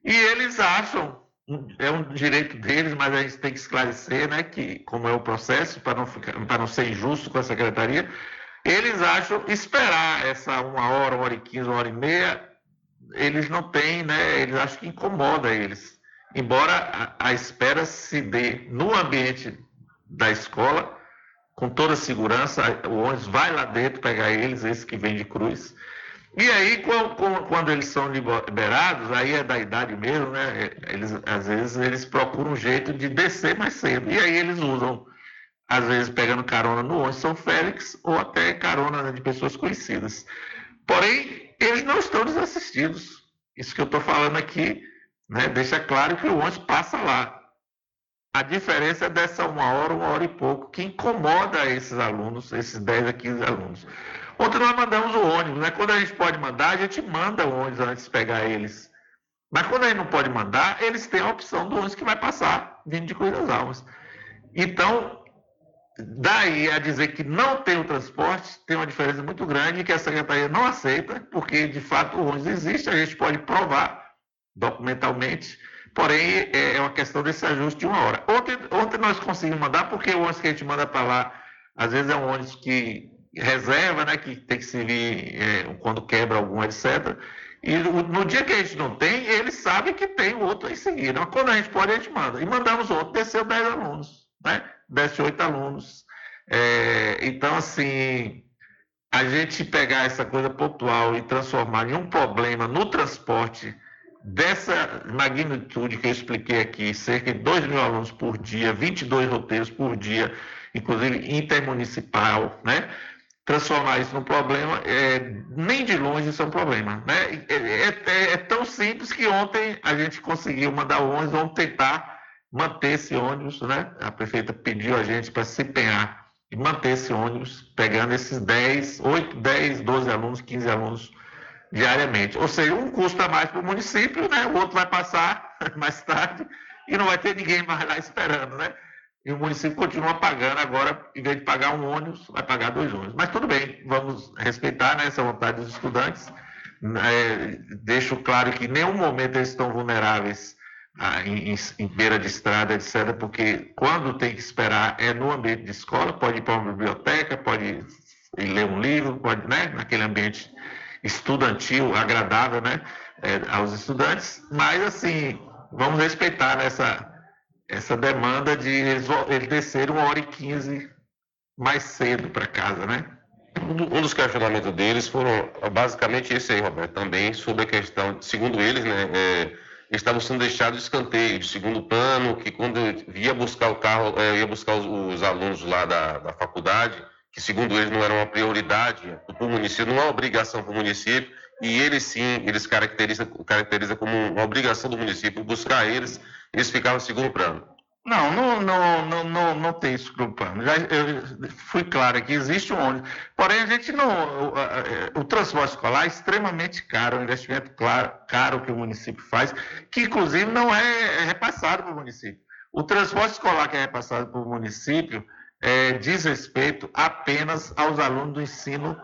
E eles acham, é um direito deles, mas a gente tem que esclarecer, né, que como é o processo, para não, ficar, para não ser injusto com a secretaria, eles acham esperar essa uma hora, uma hora e quinze, uma hora e meia, eles não têm, né, eles acham que incomoda eles. Embora a, a espera se dê no ambiente da escola, com toda segurança, o ônibus vai lá dentro pegar eles, esse que vem de cruz. E aí, quando eles são liberados, aí é da idade mesmo, né? Eles, às vezes eles procuram um jeito de descer mais cedo. E aí eles usam, às vezes pegando carona no ônibus São Félix ou até carona né, de pessoas conhecidas. Porém, eles não estão desassistidos. Isso que eu estou falando aqui né, deixa claro que o ônibus passa lá. A diferença é dessa uma hora, uma hora e pouco, que incomoda esses alunos, esses 10 a 15 alunos. Ontem nós mandamos o ônibus, né? Quando a gente pode mandar, a gente manda o ônibus antes de pegar eles. Mas quando a gente não pode mandar, eles têm a opção do ônibus que vai passar vindo de Cruz das Almas. Então, daí a dizer que não tem o transporte, tem uma diferença muito grande que a Secretaria não aceita, porque de fato o ônibus existe, a gente pode provar documentalmente Porém, é, é uma questão desse ajuste de uma hora. Ontem, ontem nós conseguimos mandar, porque o ônibus que a gente manda para lá, às vezes é um ônibus que reserva, né, que tem que servir é, quando quebra algum, etc. E no dia que a gente não tem, eles sabem que tem outro em seguida. Mas quando a gente pode, a gente manda. E mandamos outro, desceu 10 alunos, né? Desce 8 alunos. É, então, assim, a gente pegar essa coisa pontual e transformar em um problema no transporte dessa magnitude que eu expliquei aqui, cerca de 2 mil alunos por dia, 22 roteiros por dia, inclusive intermunicipal, né? Transformar isso num problema, é, nem de longe isso é um problema. Né? É, é, é, é tão simples que ontem a gente conseguiu mandar o ônibus, vamos tentar manter esse ônibus, né? A prefeita pediu a gente para se empenhar e manter esse ônibus, pegando esses 10, 8, 10, 12 alunos, 15 alunos diariamente. Ou seja, um custa mais para o município, né? o outro vai passar mais tarde e não vai ter ninguém mais lá esperando. Né? E o município continua pagando agora, em vez de pagar um ônibus, vai pagar dois ônibus. Mas tudo bem, vamos respeitar né, essa vontade dos estudantes. É, deixo claro que em nenhum momento eles estão vulneráveis ah, em, em, beira de estrada, etc., porque quando tem que esperar é no ambiente de escola, pode ir para uma biblioteca, pode ler um livro, pode, né, naquele ambiente estudantil, agradável, né, é, aos estudantes, mas assim, vamos respeitar essa, essa demanda de eles, descerem uma hora e quinze mais cedo para casa, né? Um dos questionamentos deles foram basicamente esse aí, Roberto, também sobre a questão, segundo eles, né, é, estavam sendo deixados de escanteio, de segundo plano, que quando ia buscar o carro, é, ia buscar os, os alunos lá da, da faculdade, que segundo eles não era uma prioridade para o município, não é obrigação para o município, e eles sim, eles caracterizam caracteriza como uma obrigação do município buscar eles, eles ficaram no segundo plano. Não, não, não, não, não, não tem no plano. Já, eu fui claro aqui, existe um ônibus. Porém, a gente não. O, o, transporte escolar é extremamente caro, é um investimento claro, caro que o município faz, que inclusive não é repassado para o município. O transporte escolar que é repassado para o município é, diz respeito apenas aos alunos do ensino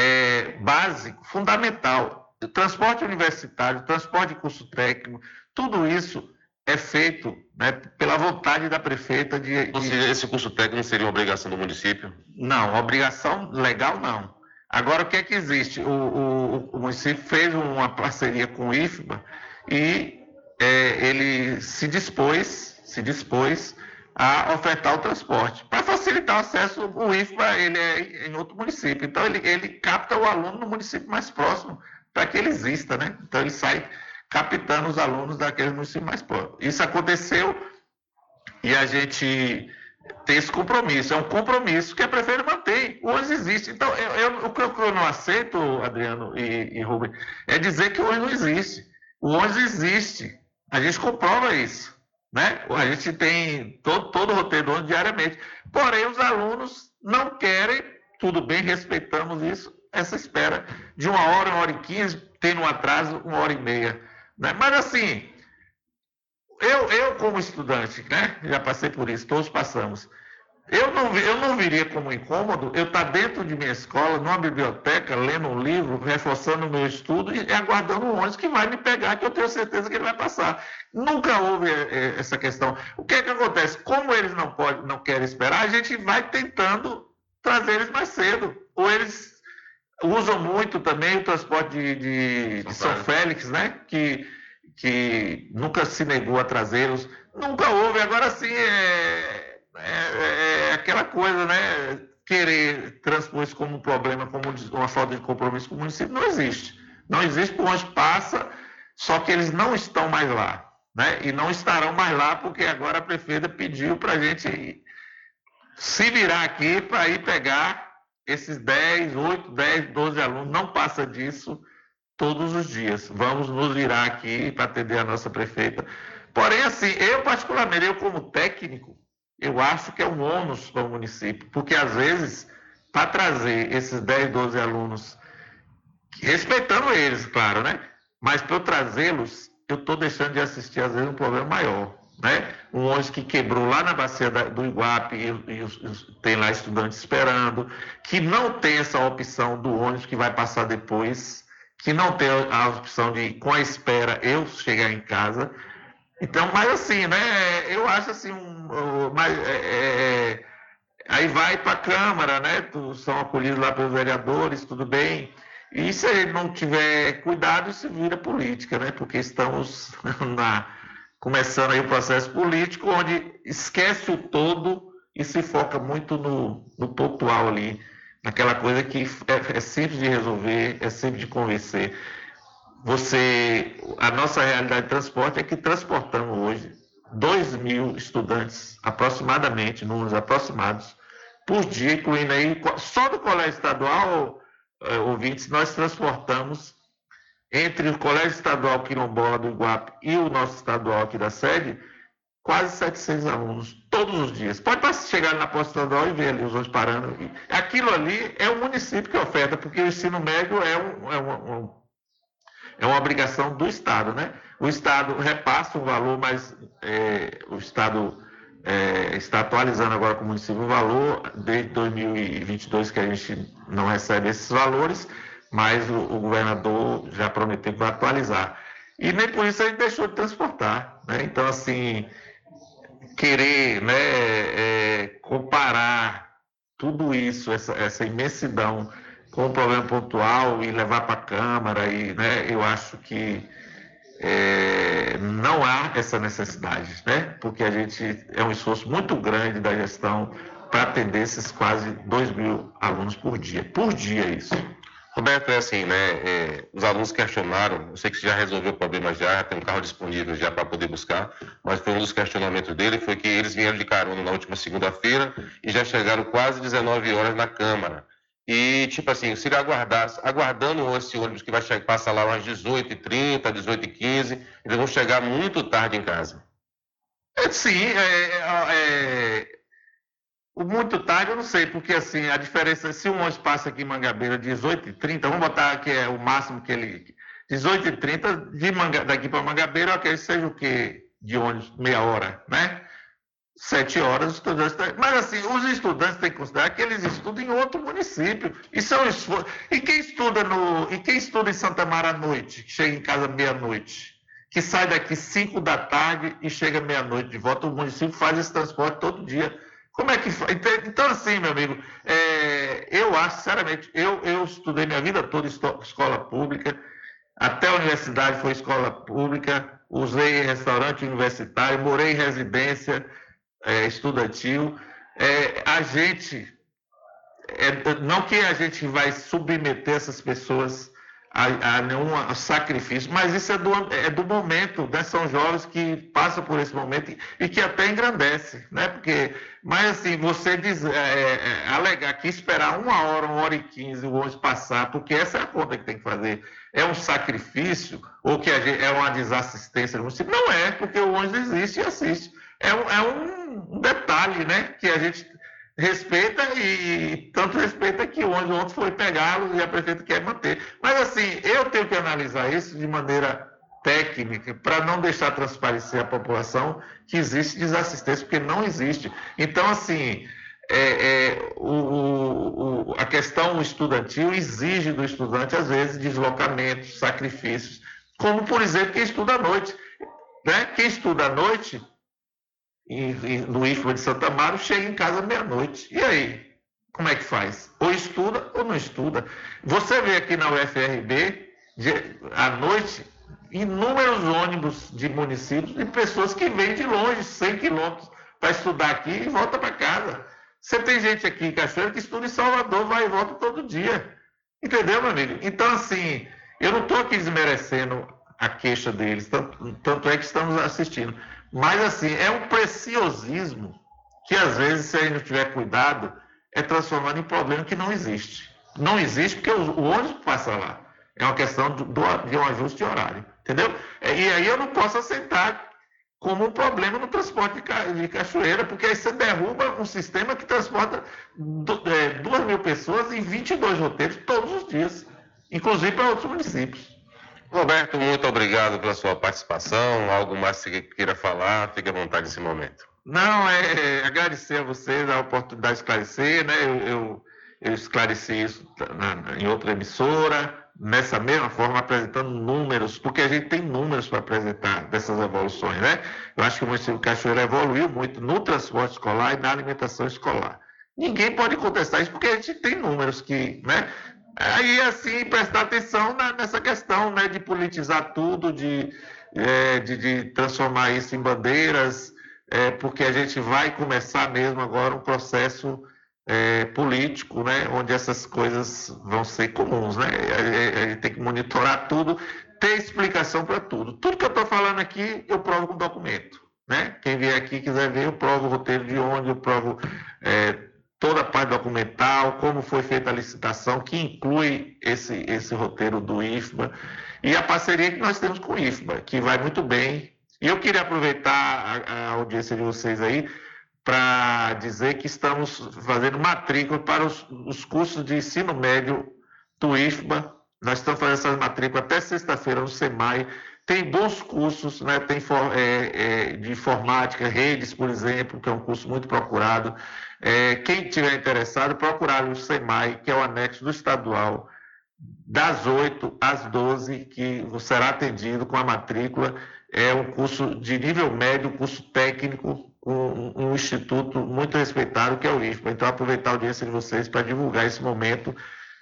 é, básico, fundamental. O transporte universitário, transporte de curso técnico, tudo isso é feito né, pela vontade da prefeita de, de... Ou seja, esse curso técnico seria uma obrigação do município? Não, obrigação legal não. Agora, o que é que existe? O, o, o município fez uma parceria com o IFBA e é, ele se dispôs, se dispôs a ofertar o transporte. Para facilitar o acesso, o IFBA ele é em outro município. Então, ele, ele capta o aluno no município mais próximo, para que ele exista, né? Então, ele sai captando os alunos daqueles municípios mais próximos. Isso aconteceu e a gente tem esse compromisso. É um compromisso que a prefeita mantém. O ônibus existe. Então, eu, eu, o que eu não aceito, Adriano e, e Rubem, é dizer que o ônibus não existe. O ônibus existe. A gente comprova isso. Né? A gente tem todo, todo o roteiro do ônibus diariamente. Porém, os alunos não querem, tudo bem, respeitamos isso, essa espera de uma hora, uma hora e quinze, tendo um atraso, uma hora e meia. Né? Mas assim, eu, eu como estudante, né, já passei por isso, todos passamos. Eu não, eu não viria como incômodo eu estar dentro de minha escola, numa biblioteca, lendo um livro, reforçando o meu estudo e aguardando um ônibus que vai me pegar, que eu tenho certeza que ele vai passar. Nunca houve é, é, essa questão. O que é que acontece? Como eles não, podem, não querem esperar, a gente vai tentando trazer eles mais cedo. Ou eles usam muito também o transporte de, de, de São Félix, né? Que, que nunca se negou a trazê-los. Nunca houve. Agora sim é, é, é, aquela coisa, né? Querer transpor isso como um problema, como uma falta de compromisso com o município, não existe. Não existe por onde passa, só que eles não estão mais lá. Né? E não estarão mais lá, porque agora a prefeita pediu para a gente se virar aqui para ir pegar esses 10, 8, 10, 12 alunos, não passa disso todos os dias. Vamos nos virar aqui para atender a nossa prefeita. Porém, assim, eu particularmente, eu como técnico, eu acho que é um ônus para o município, porque às vezes, para trazer esses 10, 12 alunos, respeitando eles, claro, né? Mas para eu trazê-los, eu estou deixando de assistir, às vezes, um problema maior né? Um ônibus que quebrou lá na bacia da, do Iguape e, e, e, tem lá estudantes esperando, que não tem essa opção do ônibus que vai passar depois, que não tem a opção de, com a espera, eu chegar em casa. Então, mas assim, né? Eu acho assim, um, mas, é, é, é aí vai para a Câmara, né? São acolhidos lá pelos vereadores, tudo bem. E se ele não tiver cuidado, isso vira política, né? Porque estamos na começando aí o processo político, onde esquece o todo e se foca muito no, no pontual ali, naquela coisa que é, é simples de resolver, é simples de convencer. Você, a nossa realidade de transporte é que transportamos hoje 2 mil estudantes, aproximadamente, números aproximados, por dia, incluindo aí, só do colégio estadual, eh, ouvintes, nós transportamos entre o Colégio Estadual Quilombola do Iguape e o nosso estadual aqui da sede, quase 700 alunos, todos os dias. Pode chegar na posta estadual e ver ali os ônibus parando. Aquilo ali é o município que oferta, porque o ensino médio é, um, é, um, é uma obrigação do Estado, né? O Estado repassa um valor, mas é, o Estado é, está atualizando agora com o município o valor, desde 2022 que a gente não recebe esses valores, mas o, o governador já prometeu que vai atualizar. E nem por isso a gente deixou de transportar. Né? Então, assim, querer né, é, comparar tudo isso, essa, essa imensidão, com um problema pontual e levar para a Câmara, e, né, eu acho que é, não há essa necessidade, né? porque a gente é um esforço muito grande da gestão para atender esses quase 2 mil alunos por dia. Por dia, isso. Roberto, é assim, né? É, os alunos questionaram, eu sei que você já resolveu o problema já, tem um carro disponível já para poder buscar, mas foi um dos questionamentos dele, foi que eles vieram de carona na última segunda-feira e já chegaram quase 19 horas na Câmara. E, tipo assim, se ele aguardar, aguardando esse ônibus que vai chegar, passa lá umas 18h30, 18h15, eles vão chegar muito tarde em casa. É, sim, é, é, é, o muito tarde eu não sei, porque assim, a diferença, se um ônibus passa aqui em Mangabeira 18h30, vamos botar que é o máximo que ele. 18h30 de Manga, daqui para Mangabeira, eu seja o quê? De ônibus, meia hora, né? Sete horas, os estudantes. Mas assim, os estudantes têm que considerar que eles estudam em outro município. Um esforço. E quem estuda no. E quem estuda em Santa Mara à noite, que chega em casa meia-noite? Que sai daqui 5 da tarde e chega meia-noite de volta, o município faz esse transporte todo dia. Como é que faz? Então, assim, meu amigo, é, eu acho, sinceramente, eu, eu estudei minha vida toda em escola pública, até a universidade foi escola pública, usei restaurante universitário, morei em residência, é, estudantil, é, a gente, é, não que a gente vai submeter essas pessoas a, a nenhum sacrifício, mas isso é do, é do momento, né? são jovens que passam por esse momento e, e que até engrandece, né? Porque, mas assim, você diz, é, é, alegar que esperar uma hora, uma hora e quinze o ônibus passar, porque essa é a conta que tem que fazer, é um sacrifício ou que gente, é uma desassistência? Não é, porque o ônibus existe e assiste. É um, é um detalhe, né? Que a gente respeita e tanto respeita que o ônibus ontem foi pegá-lo e a prefeita quer manter. Mas assim, eu tenho que analisar isso de maneira técnica para não deixar transparecer a população que existe desassistência, porque não existe. Então, assim, é, é, o, o, a questão estudantil exige do estudante, às vezes, deslocamentos, sacrifícios, como, por exemplo, quem estuda à noite. Né? Quem estuda à noite no IFMA de Santa Mário, chega em casa meia-noite. E aí? Como é que faz? Ou estuda ou não estuda. Você vê aqui na UFRB, à noite, inúmeros ônibus de municípios e pessoas que vêm de longe, 100 quilômetros, para estudar aqui e volta para casa. Você tem gente aqui em Cachoeira que estuda em Salvador, vai e volta todo dia. Entendeu, meu amigo? Então, assim, eu não estou aqui desmerecendo a queixa deles, tanto, tanto é que estamos assistindo. Mas, assim, é um preciosismo que, às vezes, se a gente não tiver cuidado, é transformado em problema que não existe. Não existe porque o, ônibus passa lá. É uma questão de, de um ajuste de horário. Entendeu? É, e aí eu não posso aceitar como um problema no transporte de, cachoeira, porque aí você derruba um sistema que transporta é, duas mil pessoas em 22 roteiros todos os dias, inclusive para outros municípios. Roberto, muito obrigado pela sua participação. Algo mais que queira falar, fique à vontade nesse momento. Não, é, é agradecer a vocês a oportunidade de esclarecer, né? Eu, eu, eu esclareci isso na, em outra emissora, nessa mesma forma, apresentando números, porque a gente tem números para apresentar dessas evoluções, né? Eu acho que o município de Cachoeira evoluiu muito no transporte escolar e na alimentação escolar. Ninguém pode contestar isso porque a gente tem números que, né? Aí, assim, prestar atenção na, nessa questão né, de politizar tudo, de, é, de, de, transformar isso em bandeiras, é, porque a gente vai começar mesmo agora um processo é, político, né, onde essas coisas vão ser comuns. Né? A, gente tem que monitorar tudo, ter explicação para tudo. Tudo que eu estou falando aqui, eu provo com documento. Né? Quem vier aqui quiser ver, eu provo o roteiro de onde, eu provo é, toda a parte documental, como foi feita a licitação, que inclui esse, esse roteiro do IFBA, e a parceria que nós temos com o IFBA, que vai muito bem. E eu queria aproveitar a, a audiência de vocês aí para dizer que estamos fazendo matrícula para os, os cursos de ensino médio do IFBA. Nós estamos fazendo essas matrículas até sexta-feira no SEMAI. Tem bons cursos, né? tem é, é, de informática, redes, por exemplo, que é um curso muito procurado. É, quem tiver interessado, procurar o SEMAI, que é o anexo do estadual, das 8 às 12, que será atendido com a matrícula. É um curso de nível médio, curso técnico, um, um instituto muito respeitado, que é o IFPA. Então, aproveitar a audiência de vocês para divulgar esse momento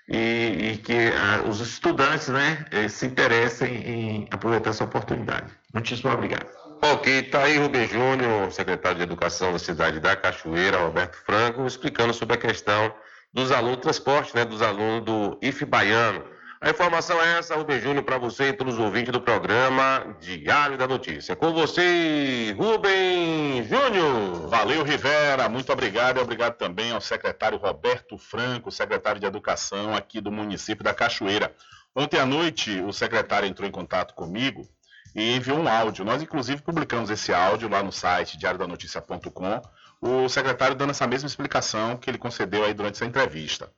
e, e que ah, os estudantes né, eh, se interessem em aproveitar essa oportunidade. Muitíssimo obrigado. Ok, está aí Rubem Júnior, secretário de Educação da cidade da Cachoeira, Roberto Franco, explicando sobre a questão dos alunos transporte, né, dos alunos do IF Baiano. A informação é essa, Rubem Júnior, para você e todos os ouvintes do programa Diário da Notícia. Com você, Rubem Júnior. Valeu, Rivera. Muito obrigado. E obrigado também ao secretário Roberto Franco, secretário de Educação aqui do município da Cachoeira. Ontem à noite, o secretário entrou em contato comigo e enviou um áudio. Nós, inclusive, publicamos esse áudio lá no site diariodanoticia.com. O secretário dando essa mesma explicação que ele concedeu aí durante essa entrevista.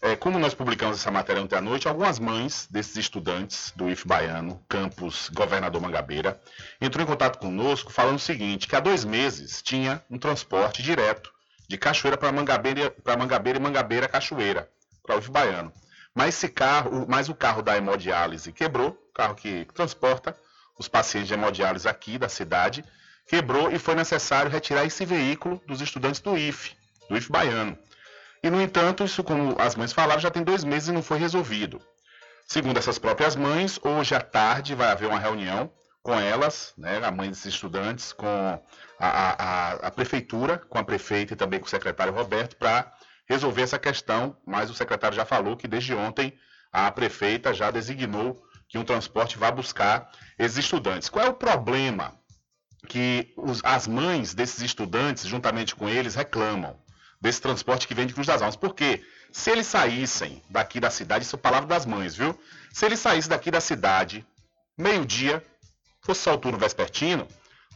É, como nós publicamos essa matéria ontem à noite, algumas mães desses estudantes do IF Baiano, campus Governador Mangabeira, entrou em contato conosco falando o seguinte, que há dois meses tinha um transporte direto de Cachoeira para Mangabeira, Mangabeira e Mangabeira Cachoeira, para o IF Baiano. Mas esse carro, mas o carro da hemodiálise quebrou, carro que transporta os pacientes de hemodiálise aqui da cidade, quebrou e foi necessário retirar esse veículo dos estudantes do IF, do IF Baiano. E, no entanto, isso, como as mães falaram, já tem dois meses e não foi resolvido. Segundo essas próprias mães, hoje à tarde vai haver uma reunião com elas, né, a mãe desses estudantes, com a, a, a prefeitura, com a prefeita e também com o secretário Roberto, para resolver essa questão. Mas o secretário já falou que desde ontem a prefeita já designou que um transporte vá buscar esses estudantes. Qual é o problema que os, as mães desses estudantes, juntamente com eles, reclamam? desse transporte que vem de Cruz das Almas. Porque se eles saíssem daqui da cidade, isso é palavra das mães, viu? Se eles saíssem daqui da cidade, meio-dia, fosse só o turno vespertino,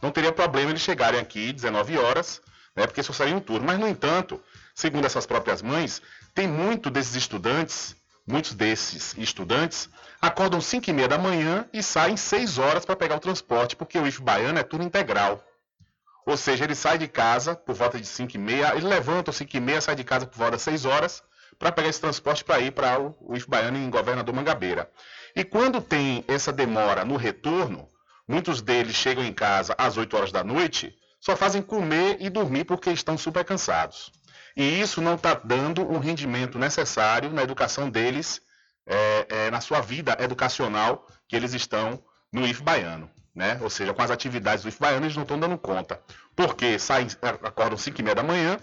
não teria problema eles chegarem aqui 19 horas, né? Porque só sair um turno. Mas, no entanto, segundo essas próprias mães, tem muito desses estudantes, muitos desses estudantes, acordam 5 e meia da manhã e saem 6 horas para pegar o transporte, porque o IF Baiano é turno integral. Ou seja, ele sai de casa por volta de 5 e meia, ele levanta às 5 e meia, sai de casa por volta das 6 horas, para pegar esse transporte para ir para o, o Baiano em Governador Mangabeira. E quando tem essa demora no retorno, muitos deles chegam em casa às 8 horas da noite, só fazem comer e dormir porque estão super cansados. E isso não está dando o rendimento necessário na educação deles, é, é, na sua vida educacional que eles estão no IF Baiano né? Ou seja, com as atividades do IF Baiano, eles não estão dando conta. Porque saem, acordam 5 e meia da manhã,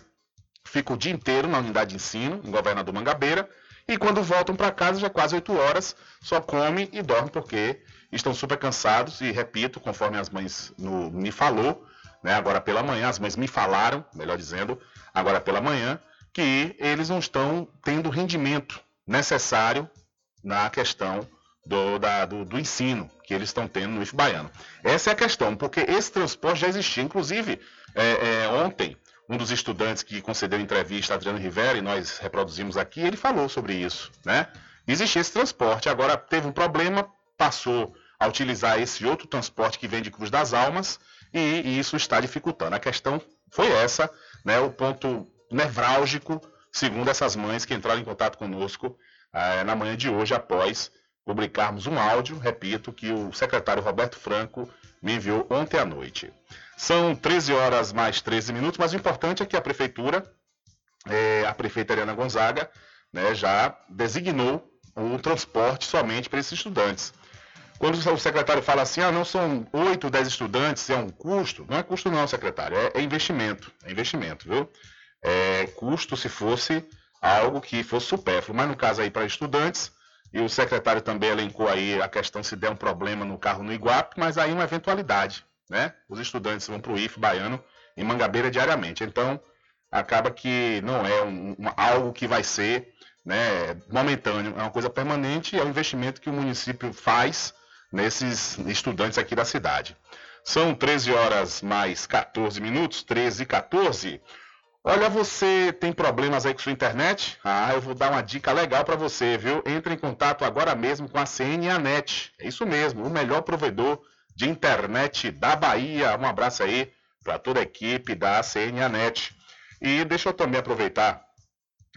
ficam o dia inteiro na unidade de ensino, em Governador Mangabeira, e quando voltam para casa, já é quase 8 horas, só comem e dormem porque estão super cansados. E repito, conforme as mães no, me falou, né, agora pela manhã, as mães me falaram, melhor dizendo, agora pela manhã, que eles não estão tendo o rendimento necessário na questão do, da, do, do, ensino que eles estão tendo no IF Baiano. Essa é a questão, porque esse transporte já existia. Inclusive, é, é, ontem, um dos estudantes que concedeu entrevista, Adriano Rivera, e nós reproduzimos aqui, ele falou sobre isso. Né? Existia esse transporte, agora teve um problema, passou a utilizar esse outro transporte que vem de Cruz das Almas, e, e isso está dificultando. A questão foi essa, né, o ponto nevrálgico, segundo essas mães que entraram em contato conosco é, na manhã de hoje, após publicarmos um áudio, repito, que o secretário Roberto Franco me enviou ontem à noite. São 13 horas mais 13 minutos, mas o importante é que a prefeitura, é, a prefeita Ariana Gonzaga, né, já designou o transporte somente para esses estudantes. Quando o secretário fala assim, ah, não são 8, 10 estudantes, é um custo, não é custo não, secretário, é, é investimento, é investimento, viu? É custo se fosse algo que fosse supérfluo, mas no caso aí para estudantes, e o secretário também elencou aí a questão se der um problema no carro no Iguape, mas aí uma eventualidade, né? Os estudantes vão para o IF baiano em Mangabeira diariamente. Então, acaba que não é um, um, algo que vai ser né, momentâneo, é uma coisa permanente é um investimento que o município faz nesses estudantes aqui da cidade. São 13 horas mais 14 minutos, 13 e 14. Olha, você tem problemas aí com sua internet? Ah, eu vou dar uma dica legal para você, viu? Entre em contato agora mesmo com a CNAnet. É isso mesmo, o melhor provedor de internet da Bahia. Um abraço aí para toda a equipe da CNAnet. E deixa eu também aproveitar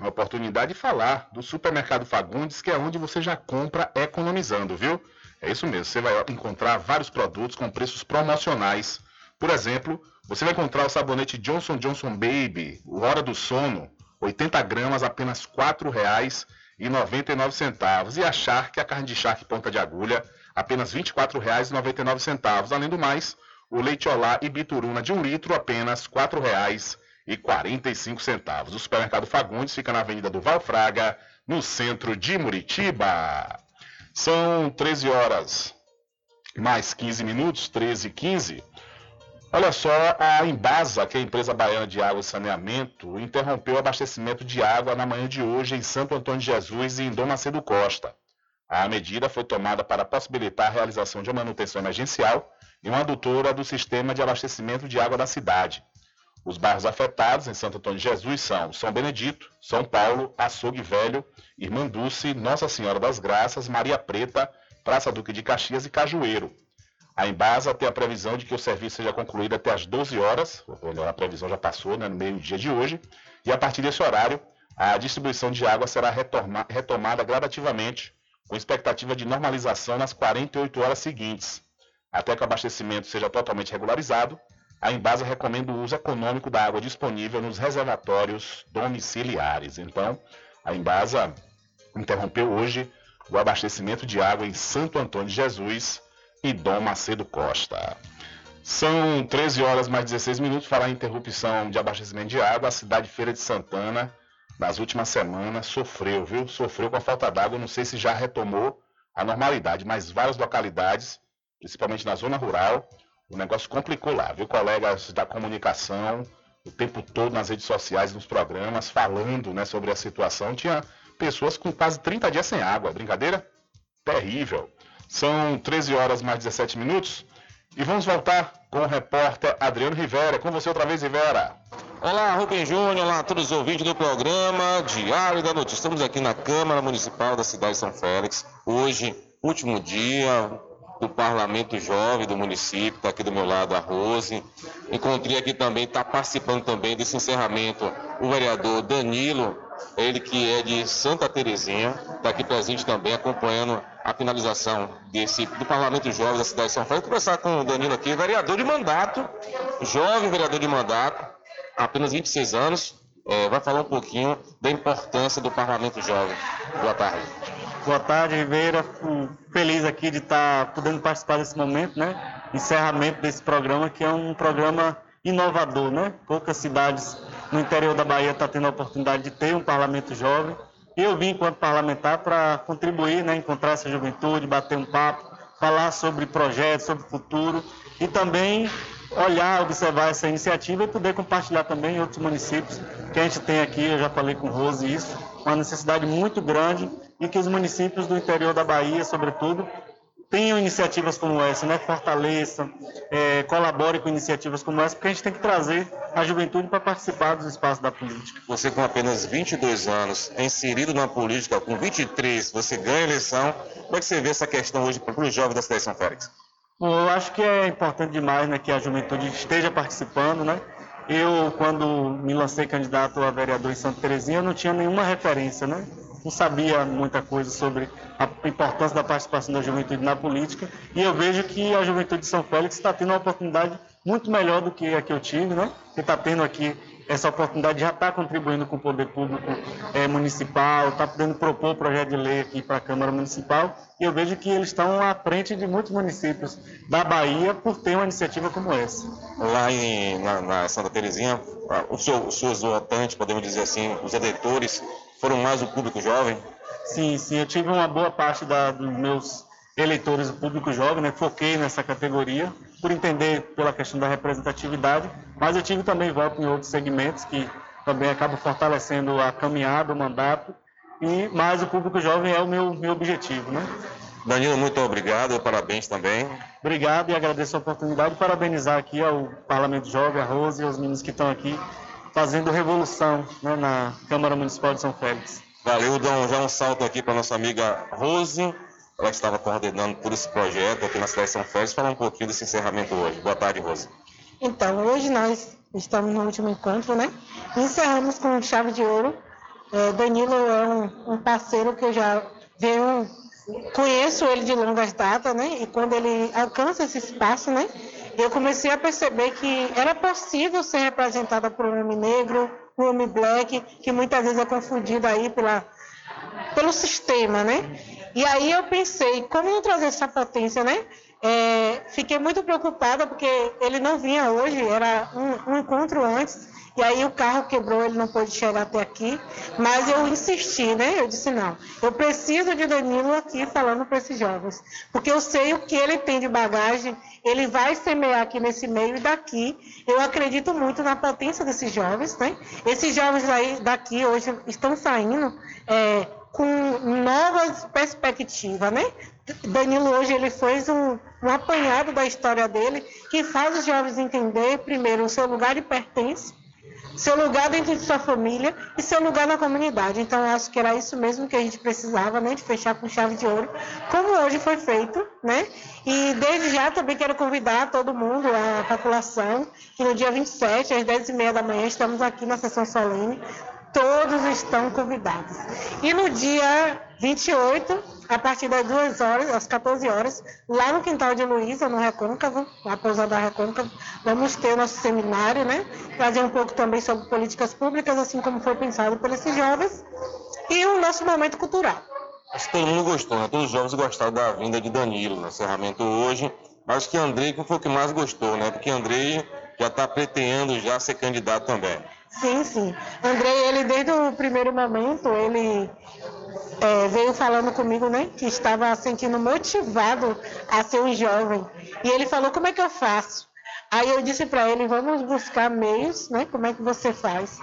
a oportunidade de falar do Supermercado Fagundes, que é onde você já compra economizando, viu? É isso mesmo, você vai encontrar vários produtos com preços promocionais. Por exemplo, você vai encontrar o sabonete Johnson Johnson Baby, o Hora do Sono, 80 gramas, apenas R$ 4,99. E a Shark, a carne de Shark ponta de agulha, apenas R$ 24,99. Além do mais, o leite Olá e Bituruna de 1 litro, apenas R$ 4,45. O supermercado Fagundes fica na Avenida do Valfraga, no centro de Muritiba. São 13 horas mais 15 minutos, 13 e 15. Olha só, a Embasa, que é a empresa baiana de água e saneamento, interrompeu o abastecimento de água na manhã de hoje em Santo Antônio de Jesus e em Dom Macedo Costa. A medida foi tomada para possibilitar a realização de uma manutenção emergencial em uma adutora do sistema de abastecimento de água da cidade. Os bairros afetados em Santo Antônio de Jesus são São Benedito, São Paulo, Açougue Velho, Irmã Dulce, Nossa Senhora das Graças, Maria Preta, Praça Duque de Caxias e Cajueiro. A Embasa tem a previsão de que o serviço seja concluído até às 12 horas, a previsão já passou, né, no meio-dia de hoje, e a partir desse horário, a distribuição de água será retomada gradativamente, com expectativa de normalização nas 48 horas seguintes. Até que o abastecimento seja totalmente regularizado, a Embasa recomenda o uso econômico da água disponível nos reservatórios domiciliares. Então, a Embasa interrompeu hoje o abastecimento de água em Santo Antônio de Jesus e Dom Macedo Costa. São 13 horas mais 16 minutos. Falar em interrupção de abastecimento de água, a cidade Feira de Santana, nas últimas semanas, sofreu, viu? Sofreu com a falta d'água. Não sei se já retomou a normalidade, mas várias localidades, principalmente na zona rural, o negócio complicou lá, viu? Colegas da comunicação, o tempo todo nas redes sociais, nos programas, falando né, sobre a situação. Tinha pessoas com quase 30 dias sem água. Brincadeira? Terrível. São 13 horas mais 17 minutos. E vamos voltar com o repórter Adriano Rivera. Com você outra vez, Rivera. Olá, Rubem Júnior, olá todos os ouvintes do programa Diário da Notícia. Estamos aqui na Câmara Municipal da cidade de São Félix. Hoje, último dia do Parlamento Jovem do município, está aqui do meu lado a Rose. Encontrei aqui também, está participando também desse encerramento o vereador Danilo, ele que é de Santa Terezinha, está aqui presente também, acompanhando a finalização desse, do Parlamento Jovem da cidade de São Paulo. Vou conversar com o Danilo aqui, vereador de mandato, jovem vereador de mandato, apenas 26 anos, é, vai falar um pouquinho da importância do Parlamento Jovem. Boa tarde. Boa tarde, Ribeira. Fico feliz aqui de estar podendo participar desse momento, né? Encerramento desse programa, que é um programa inovador, né? Poucas cidades no interior da Bahia estão tendo a oportunidade de ter um parlamento jovem. E eu vim enquanto parlamentar para contribuir, né? Encontrar essa juventude, bater um papo, falar sobre projetos, sobre futuro e também olhar, observar essa iniciativa e poder compartilhar também em outros municípios que a gente tem aqui, eu já falei com o Rose isso, uma necessidade muito grande e que os municípios do interior da Bahia, sobretudo, tenham iniciativas como essa, né? fortaleçam, é, colaborem com iniciativas como essa, porque a gente tem que trazer a juventude para participar dos espaços da política. Você com apenas 22 anos, inserido na política, com 23, você ganha a eleição. Como é que você vê essa questão hoje para os jovens da cidade de São Félix? Bom, eu acho que é importante demais né, que a juventude esteja participando, né? Eu, quando me lancei candidato a vereador em Santa Terezinha, eu não tinha nenhuma referência, né? Não sabia muita coisa sobre a importância da participação da juventude na política e eu vejo que a juventude de São Félix está tendo uma oportunidade muito melhor do que a que eu tive, né? Que está tendo aqui essa oportunidade de já estar tá contribuindo com o poder público é, municipal, está podendo propor projeto de lei aqui para a Câmara Municipal e eu vejo que eles estão à frente de muitos municípios da Bahia por ter uma iniciativa como essa. Lá em, na, na Santa Terezinha, os seus votantes, podemos dizer assim, os eleitores, foram mais o público jovem? Sim, sim. Eu tive uma boa parte da, dos meus eleitores do público jovem, né? foquei nessa categoria, por entender pela questão da representatividade, mas eu tive também voto em outros segmentos que também acabam fortalecendo a caminhada, o mandato, e mais o público jovem é o meu, meu objetivo. Né? Danilo, muito obrigado, parabéns também. Obrigado e agradeço a oportunidade de parabenizar aqui ao Parlamento Jovem, a Rose e aos meninos que estão aqui fazendo revolução né, na Câmara Municipal de São Félix. Valeu, dou já um salto aqui para nossa amiga Rose, ela que estava coordenando todo esse projeto aqui na cidade de São Félix. Falar um pouquinho desse encerramento hoje. Boa tarde, Rose. Então, hoje nós estamos no último encontro, né? Encerramos com chave de ouro. É, Danilo é um, um parceiro que eu já venho, conheço ele de longas datas, né? E quando ele alcança esse espaço, né? Eu comecei a perceber que era possível ser representada por um homem negro, um homem black, que muitas vezes é confundido aí pela, pelo sistema, né? E aí eu pensei, como não trazer essa potência, né? É, fiquei muito preocupada porque ele não vinha hoje, era um, um encontro antes, e aí o carro quebrou, ele não pôde chegar até aqui, mas eu insisti, né? Eu disse, não, eu preciso de Danilo aqui falando para esses jovens, porque eu sei o que ele tem de bagagem, ele vai semear aqui nesse meio e daqui, eu acredito muito na potência desses jovens, né? Esses jovens aí daqui hoje estão saindo é, com novas perspectivas, né? Danilo hoje ele fez um, um apanhado da história dele que faz os jovens entender primeiro o seu lugar de pertence, seu lugar dentro de sua família e seu lugar na comunidade. Então, eu acho que era isso mesmo que a gente precisava, né, de fechar com chave de ouro, como hoje foi feito, né? E desde já também quero convidar todo mundo, a população, que no dia 27, às 10h30 da manhã, estamos aqui na sessão solene, todos estão convidados. E no dia 28, a partir das 2 horas, às 14 horas, lá no quintal de Luísa, no Recôncavo, na pousada Recôncavo, vamos ter nosso seminário, né? Trazer um pouco também sobre políticas públicas, assim como foi pensado por esses jovens, e o nosso momento cultural. Acho que todo mundo gostou, né? Todos os jovens gostaram da vinda de Danilo no encerramento hoje. Acho que Andrei foi o que mais gostou, né? Porque Andrei já está pretendendo já ser candidato também. Sim, sim. Andrei, ele desde o primeiro momento, ele é, veio falando comigo, né, que estava sentindo motivado a ser um jovem. E ele falou, como é que eu faço? Aí eu disse para ele, vamos buscar meios, né, como é que você faz?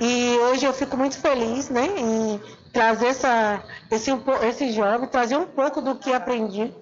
E hoje eu fico muito feliz, né, em trazer essa, esse, esse jovem, trazer um pouco do que aprendi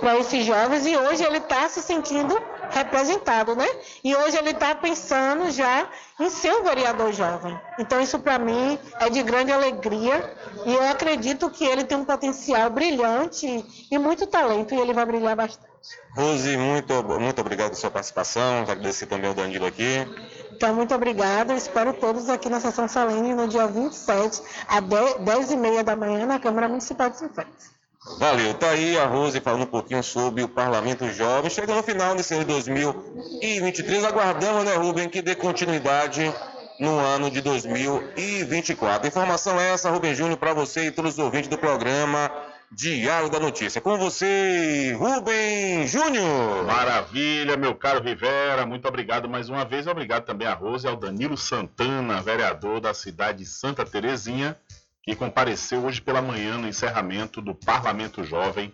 para esses jovens e hoje ele está se sentindo representado, né? E hoje ele está pensando já em ser um vereador jovem. Então isso para mim é de grande alegria e eu acredito que ele tem um potencial brilhante e muito talento e ele vai brilhar bastante. Rose, muito, muito obrigado pela sua participação, agradecer também ao Danilo aqui. Então, muito obrigada. Espero todos aqui na sessão solene no dia 27, às 10h30 da manhã, na Câmara Municipal de São Félix. Valeu, tá aí a Rose falando um pouquinho sobre o Parlamento Jovem. Chegando no final desse ano de 2023, aguardamos, né, Rubem, que dê continuidade no ano de 2024. Informação é essa, Rubem Júnior, para você e todos os ouvintes do programa Diário da Notícia. Com você, Rubem Júnior. Maravilha, meu caro Rivera. Muito obrigado mais uma vez. Obrigado também a Rose ao Danilo Santana, vereador da cidade de Santa Terezinha que compareceu hoje pela manhã no encerramento do Parlamento Jovem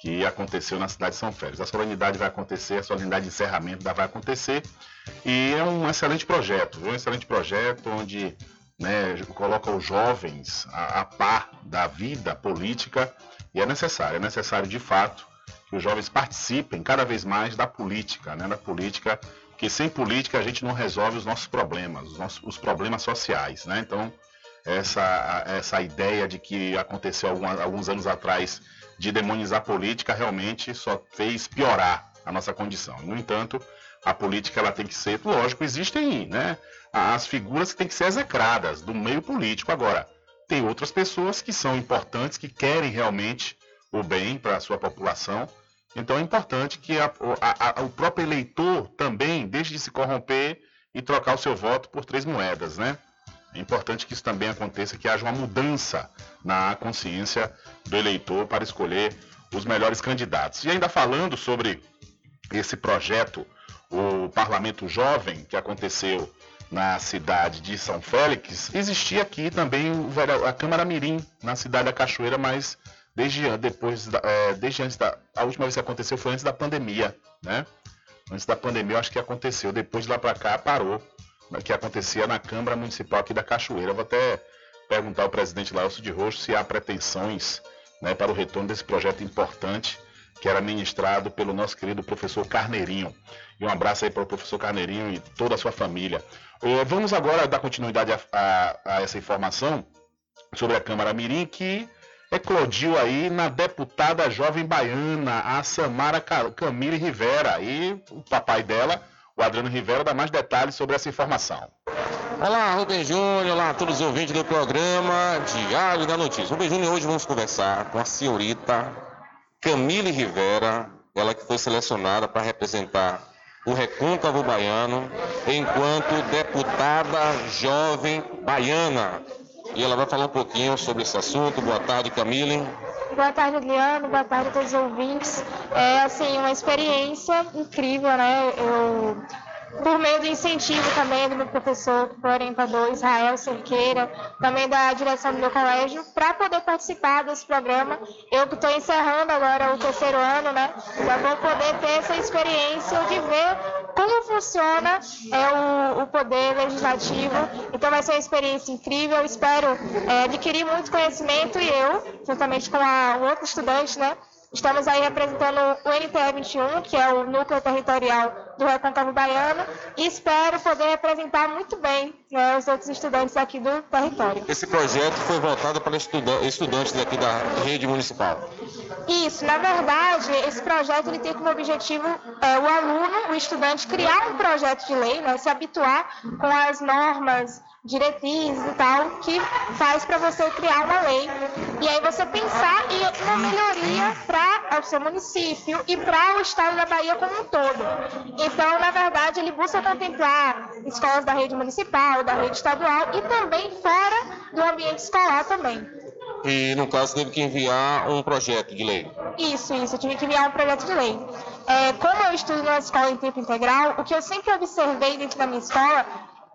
que aconteceu na cidade de São Félix. A solenidade vai acontecer, a solenidade de encerramento vai acontecer e é um excelente projeto, um excelente projeto onde né, coloca os jovens a, a par da vida política e é necessário, é necessário de fato que os jovens participem cada vez mais da política, né, da política, porque sem política a gente não resolve os nossos problemas, os, nossos, os problemas sociais, né? Então essa, essa ideia de que aconteceu alguns anos atrás de demonizar a política realmente só fez piorar a nossa condição. No entanto, a política ela tem que ser, lógico, existem né, as figuras que têm que ser execradas do meio político. Agora, tem outras pessoas que são importantes, que querem realmente o bem para a sua população. Então é importante que a, a, a, o próprio eleitor também deixe de se corromper e trocar o seu voto por três moedas, né? É importante que isso também aconteça, que haja uma mudança na consciência do eleitor para escolher os melhores candidatos. E ainda falando sobre esse projeto, o Parlamento Jovem, que aconteceu na cidade de São Félix, existia aqui também a Câmara Mirim, na cidade da Cachoeira, mas desde depois, é, desde antes da. A última vez que aconteceu foi antes da pandemia, né? Antes da pandemia, eu acho que aconteceu. Depois de lá para cá, parou que acontecia na Câmara Municipal aqui da Cachoeira. Vou até perguntar ao presidente Laelcio de Roxo se há pretensões né, para o retorno desse projeto importante que era ministrado pelo nosso querido professor Carneirinho. E um abraço aí para o professor Carneirinho e toda a sua família. Eh, vamos agora dar continuidade a, a, a essa informação sobre a Câmara Mirim, que eclodiu aí na deputada jovem baiana, a Samara Camille Rivera. E o papai dela o Adriano Rivera dá mais detalhes sobre essa informação. Olá, Rubem Júnior, olá a todos os ouvintes do programa Diário da Notícia. Rubem Júnior, hoje vamos conversar com a senhorita Camille Rivera, ela que foi selecionada para representar o Recôncavo Baiano enquanto deputada jovem baiana. E ela vai falar um pouquinho sobre esse assunto. Boa tarde, Camille. Boa tarde, Adriano. Boa tarde a todos os ouvintes. É, assim, uma experiência incrível, né? Eu por meio do incentivo também do meu professor, que foi orientador Israel Cerqueira, também da direção do meu colégio, para poder participar desse programa. Eu que estou encerrando agora o terceiro ano, né? Já vou poder ter essa experiência de ver como funciona é, o, o poder legislativo. Então vai ser uma experiência incrível. Espero é, adquirir muito conhecimento e eu, juntamente com a, um outro estudante, né? Estamos aí representando o NTE 21, que é o núcleo territorial do Recôncavo Baiano, e espero poder representar muito bem né, os outros estudantes aqui do território. Esse projeto foi voltado para estudantes daqui da rede municipal. Isso, na verdade, esse projeto ele tem como objetivo é, o aluno, o estudante, criar um projeto de lei, né, se habituar com as normas diretrizes e tal, que faz para você criar uma lei. E aí você pensar em uma melhoria para o seu município e para o estado da Bahia como um todo. Então, na verdade, ele busca contemplar escolas da rede municipal, da rede estadual e também fora do ambiente escolar também. E, no caso, teve que enviar um projeto de lei. Isso, isso. Eu tive que enviar um projeto de lei. É, como eu estudo na escola em tempo integral, o que eu sempre observei dentro da minha escola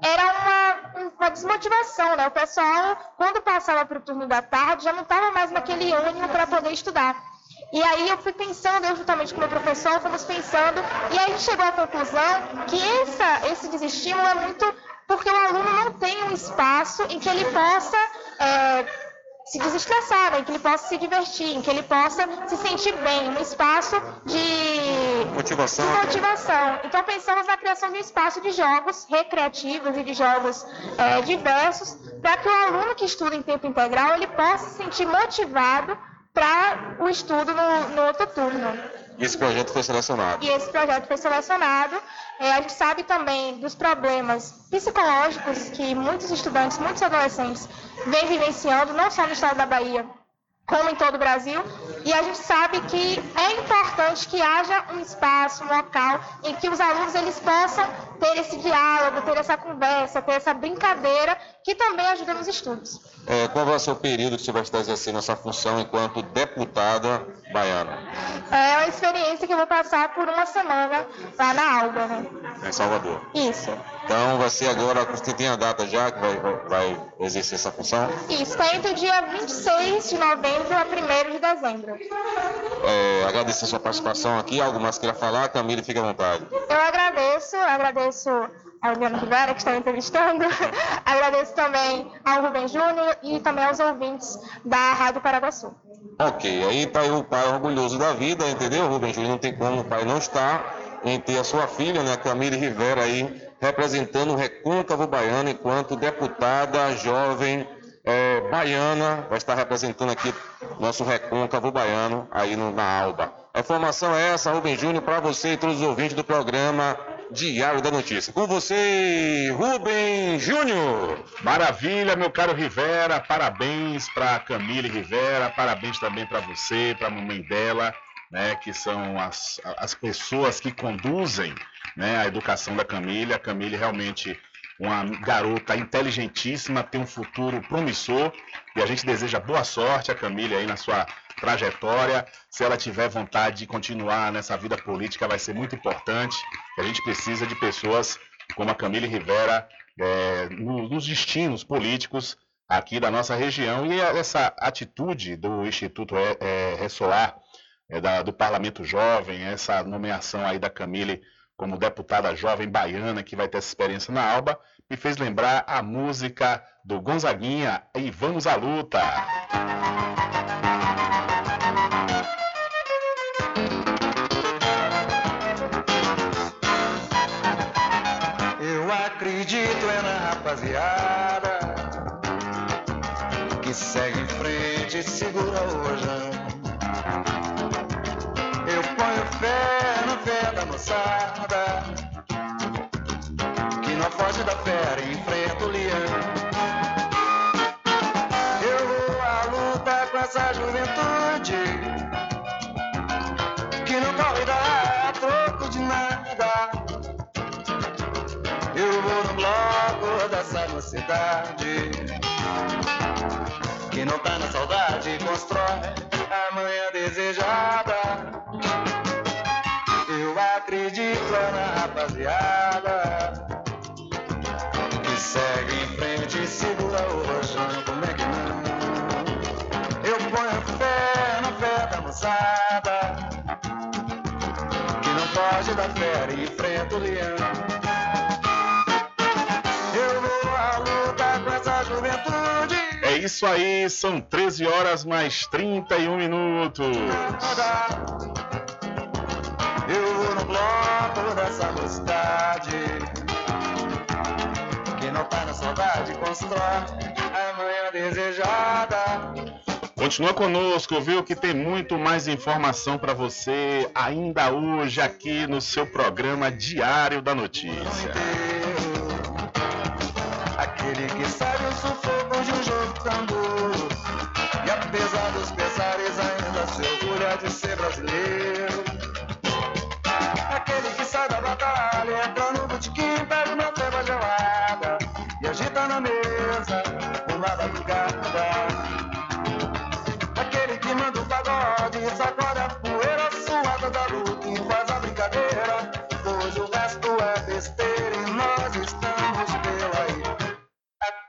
era uma, uma desmotivação, né? O pessoal, quando passava para o turno da tarde, já não estava mais naquele ânimo para poder estudar. E aí eu fui pensando, eu juntamente com o meu professor, fomos pensando, e aí a gente chegou à conclusão que essa, esse desestímulo é muito porque o aluno não tem um espaço em que ele possa é, se desestressar, né? que ele possa se divertir, em que ele possa se sentir bem, um espaço de motivação. De motivação. Então pensamos na criação de um espaço de jogos recreativos e de jogos é, diversos, para que o aluno que estuda em tempo integral ele possa se sentir motivado para o estudo no, no outro turno. E esse projeto foi selecionado. E esse projeto foi selecionado. É, a gente sabe também dos problemas psicológicos que muitos estudantes, muitos adolescentes vêm vivenciando, não só no estado da Bahia, como em todo o Brasil. E a gente sabe que é importante que haja um espaço, um local em que os alunos eles possam ter esse diálogo, ter essa conversa, ter essa brincadeira que também ajuda nos estudos. É, qual vai ser o período que você vai estar exercendo essa função enquanto deputada baiana? É uma experiência que eu vou passar por uma semana lá na Alba, né? Em Salvador. Isso. Então vai ser agora, você tem a data já que vai, vai, vai exercer essa função? Isso, está entre o dia 26 de novembro a 1 de dezembro. É, agradecer a sua participação aqui, algo mais queira falar, Camila, fique à vontade. Eu agradeço, agradeço a Eliana Rivera, que está me entrevistando. Agradeço também ao Rubem Júnior e também aos ouvintes da Rádio Paraguaçu. Ok, aí aí o pai orgulhoso da vida, entendeu, Rubem Júnior? Não tem como o pai não estar em ter a sua filha, né, Camille Rivera aí, representando o Recôncavo Baiano enquanto deputada jovem é, baiana, vai estar representando aqui nosso Recôncavo Baiano aí no, na Alba. A informação é essa, Rubem Júnior, para você e todos os ouvintes do programa Diário da Notícia. Com você, Rubem Júnior. Maravilha, meu caro Rivera. Parabéns para Camille Rivera. Parabéns também para você, para a mamãe dela, né, que são as, as pessoas que conduzem né, a educação da Camille. A Camille realmente uma garota inteligentíssima, tem um futuro promissor e a gente deseja boa sorte a Camille aí na sua trajetória. Se ela tiver vontade de continuar nessa vida política, vai ser muito importante. A gente precisa de pessoas como a Camille Rivera é, nos destinos políticos aqui da nossa região e essa atitude do Instituto é, é, Ressolar, é, da, do Parlamento Jovem, essa nomeação aí da Camille como deputada jovem baiana que vai ter essa experiência na Alba, me fez lembrar a música do Gonzaguinha e Vamos à Luta. Rapaziada que segue em frente e segura o rojão. Eu ponho fé na fé da moçada que não foge da fera e enfrenta o leão. Eu vou à luta com essa juventude dessa mocidade que não tá na saudade, constrói a manhã desejada. Eu acredito na rapaziada que segue em frente e segura o rojão. Como é que não? Eu ponho fé na fé da moçada que não foge da fé e enfrenta o leão. Isso aí, são 13 horas mais 31 minutos. Eu vou no bloco dessa mocidade Que não tá na saudade constrói a manhã desejada Continua conosco, viu? Que tem muito mais informação para você ainda hoje aqui no seu programa Diário da Notícia. Aquele que sabe o sufoco de um jogo tão duro E apesar dos pesares ainda se orgulha de ser brasileiro. Aquele que sai da batalha, entra no botequim, pega uma ceva gelada E agita na mesa, uma madrugada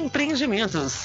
Empreendimentos.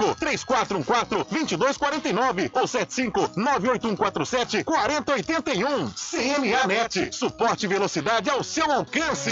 3414 2249 ou 75 98147 4081. CNAnet, suporte e velocidade ao seu alcance.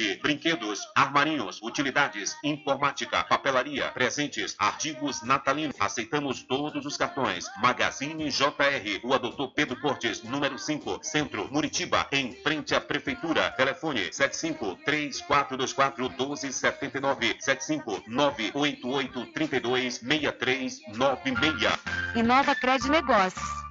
Brinquedos, armarinhos, utilidades, informática, papelaria, presentes, artigos natalinos. Aceitamos todos os cartões. Magazine JR. Rua Doutor Pedro Cortes, número 5, Centro, Muritiba, em frente à Prefeitura. Telefone 75 3424 1279 75 988 32 6396. Inova Cred Negócios.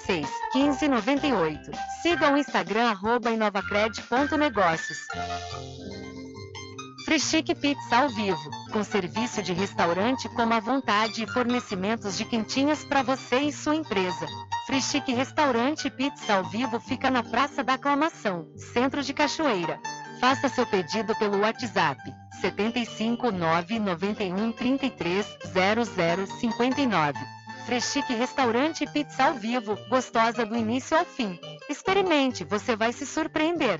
86 15 98. Siga o Instagram arroba inovacred.negócios. Free Chic Pizza ao vivo, com serviço de restaurante como à vontade e fornecimentos de quentinhas para você e sua empresa. Free Chic Restaurante Pizza ao vivo fica na Praça da Aclamação, Centro de Cachoeira. Faça seu pedido pelo WhatsApp 75 991 33 0059. Frechique Restaurante e Pizza ao Vivo, gostosa do início ao fim. Experimente, você vai se surpreender.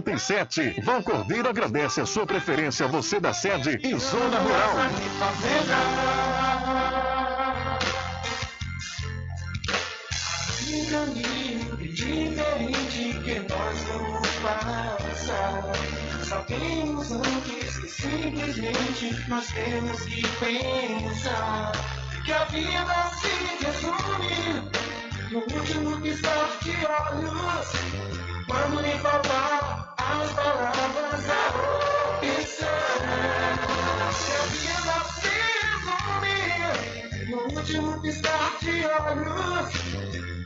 1147. Val Cordeiro agradece a sua preferência, você da sede e Zona Rural. Um caminho diferente que nós vamos passar. Sabemos antes que simplesmente nós temos que pensar que a vida se resume no último piscar de olhos. Quando me faltar as palavras, a opção. Que a vida se resume no último piscar de olhos.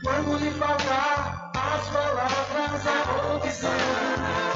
Quando lhe faltar as palavras, a opção.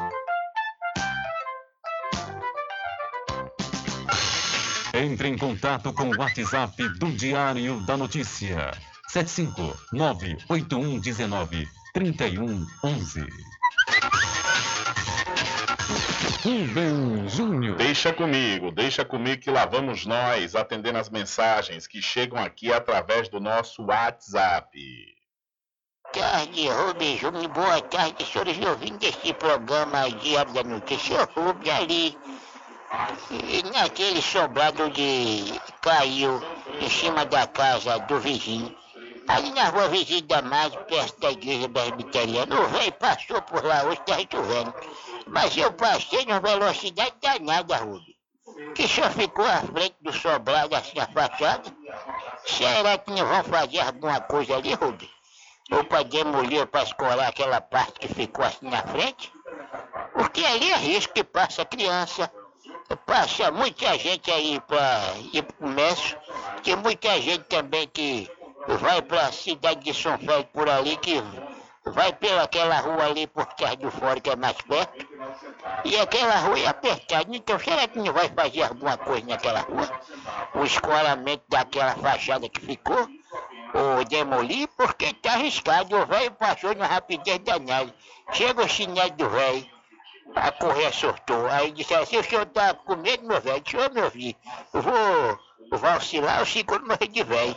Entre em contato com o WhatsApp do Diário da Notícia. 759-8119-3111. Rubem Júnior. Deixa comigo, deixa comigo que lá vamos nós atendendo as mensagens que chegam aqui através do nosso WhatsApp. tarde, Rubem Júnior. Boa tarde, senhores ouvintes deste programa Diário da Notícia. Rubem ali, e naquele sobrado de caiu em cima da casa do vizinho. Ali na rua Vizinho Mais, perto da igreja presbiteriana. O velho passou por lá hoje, tá chovendo. Mas eu passei numa velocidade danada, Rubem. Que só ficou à frente do sobrado, assim, a fachada. Será que não vão fazer alguma coisa ali, Rubem? Ou para demolir, para escorar aquela parte que ficou assim na frente? Porque ali é risco que passa criança, passa muita gente aí para o comércio, tem muita gente também que vai para a cidade de São Félix por ali, que vai pelaquela rua ali por trás do fora que é mais perto, e aquela rua é apertada, então será que não vai fazer alguma coisa naquela rua? O escoramento daquela fachada que ficou, ou demolir, porque tá arriscado, o velho passou numa rapidez danada. Chega o chinelo do velho, a correia sortou. Aí disse assim, o senhor tá com medo, meu velho? Deixa eu me ouvir. Vou vacilar, eu seguro morrer de velho.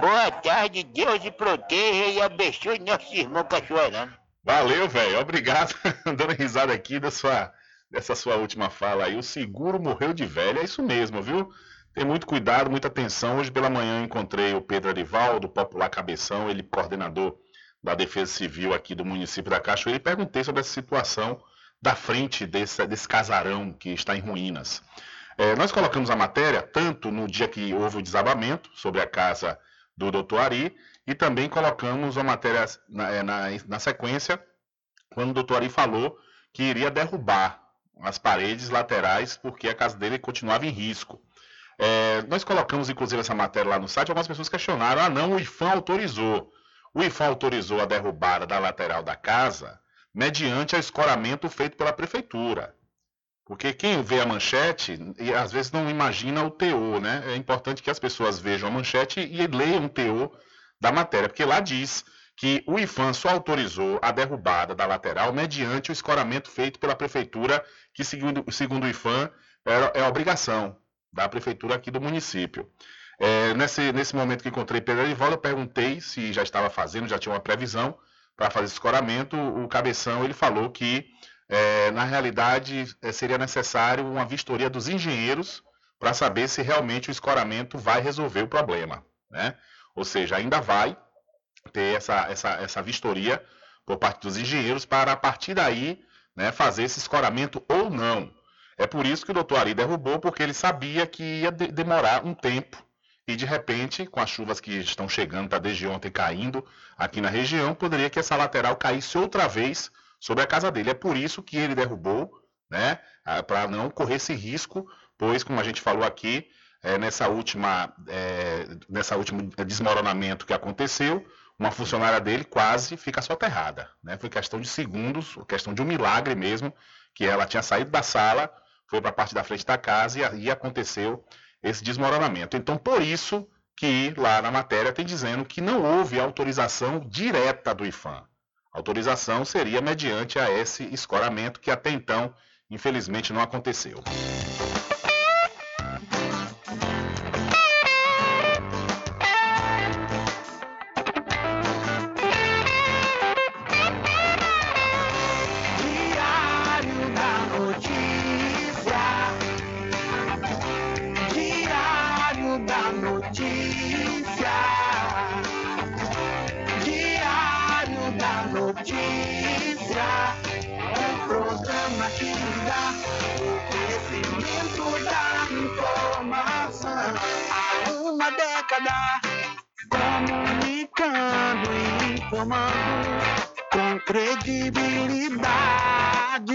Boa tarde, Deus te proteja e abençoe nosso irmão cachoeirano. Valeu, velho. Obrigado. Dando risada aqui da sua, dessa sua última fala aí. O seguro morreu de velho. É isso mesmo, viu? Tem muito cuidado, muita atenção. Hoje pela manhã encontrei o Pedro Arivaldo, popular cabeção, ele coordenador da Defesa Civil aqui do município da Cachoeira, e perguntei sobre essa situação da frente desse, desse casarão que está em ruínas. É, nós colocamos a matéria tanto no dia que houve o desabamento sobre a casa do Dr. Ari e também colocamos a matéria na, é, na, na sequência quando o Dr. Ari falou que iria derrubar as paredes laterais porque a casa dele continuava em risco. É, nós colocamos inclusive essa matéria lá no site, algumas pessoas questionaram: ah, não, o IFAM autorizou. O IFAM autorizou a derrubada da lateral da casa mediante a escoramento feito pela prefeitura. Porque quem vê a manchete às vezes não imagina o teor, né? É importante que as pessoas vejam a manchete e leiam o teor da matéria, porque lá diz que o IFAM só autorizou a derrubada da lateral mediante o escoramento feito pela prefeitura, que segundo, segundo o IFAM é, é obrigação da prefeitura aqui do município. É, nesse, nesse momento que encontrei Pedro Arivaldo, eu perguntei se já estava fazendo, já tinha uma previsão. Para fazer escoramento, o Cabeção ele falou que, é, na realidade, é, seria necessário uma vistoria dos engenheiros para saber se realmente o escoramento vai resolver o problema. Né? Ou seja, ainda vai ter essa, essa, essa vistoria por parte dos engenheiros para, a partir daí, né, fazer esse escoramento ou não. É por isso que o doutor Ari derrubou, porque ele sabia que ia de demorar um tempo e de repente, com as chuvas que estão chegando, está desde ontem caindo aqui na região, poderia que essa lateral caísse outra vez sobre a casa dele. É por isso que ele derrubou, né, para não correr esse risco, pois, como a gente falou aqui, é, nessa última, é, nessa último desmoronamento que aconteceu, uma funcionária dele quase fica soterrada, né? Foi questão de segundos, questão de um milagre mesmo, que ela tinha saído da sala, foi para a parte da frente da casa e aí aconteceu esse desmoronamento. Então, por isso que lá na matéria tem dizendo que não houve autorização direta do IFAM. Autorização seria mediante a esse escoramento que até então, infelizmente, não aconteceu. Informando com credibilidade,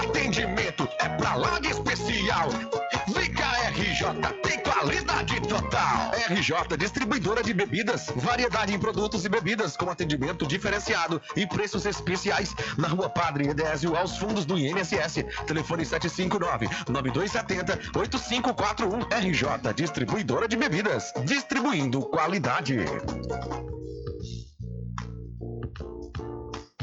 atendimento é pra lá de especial. Vem RJ, tem qualidade total. RJ, distribuidora de bebidas, variedade em produtos e bebidas com atendimento diferenciado e preços especiais na Rua Padre Edésio, aos fundos do INSS. Telefone 759-9270-8541. RJ, distribuidora de bebidas, distribuindo qualidade.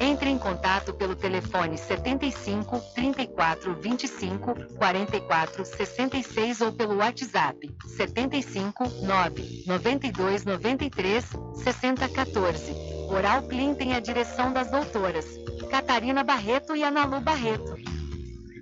Entre em contato pelo telefone 75 34 25 44 66 ou pelo WhatsApp 75 9 92 93 60 14. Oral Clean tem a direção das doutoras Catarina Barreto e Analu Barreto.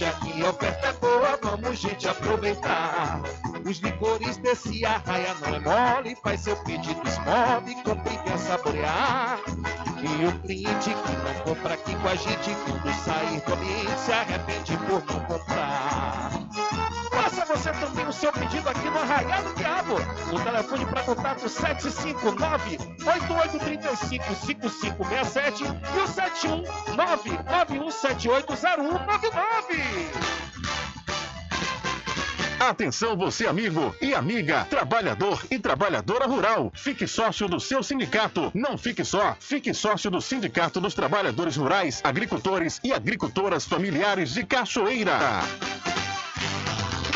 hoje aqui a oferta é boa, vamos gente aproveitar. Os licores desse arraia não é mole, faz seu pedido, esmove, compre e saborear. E o cliente que não compra aqui com a gente, quando sair do se arrepende por não comprar. Você também o seu pedido aqui no Arraial do Diabo. O telefone para contato 759-8835-5567 e o 719-9178-0199. Atenção você amigo e amiga, trabalhador e trabalhadora rural. Fique sócio do seu sindicato. Não fique só, fique sócio do Sindicato dos Trabalhadores Rurais, Agricultores e Agricultoras Familiares de Cachoeira.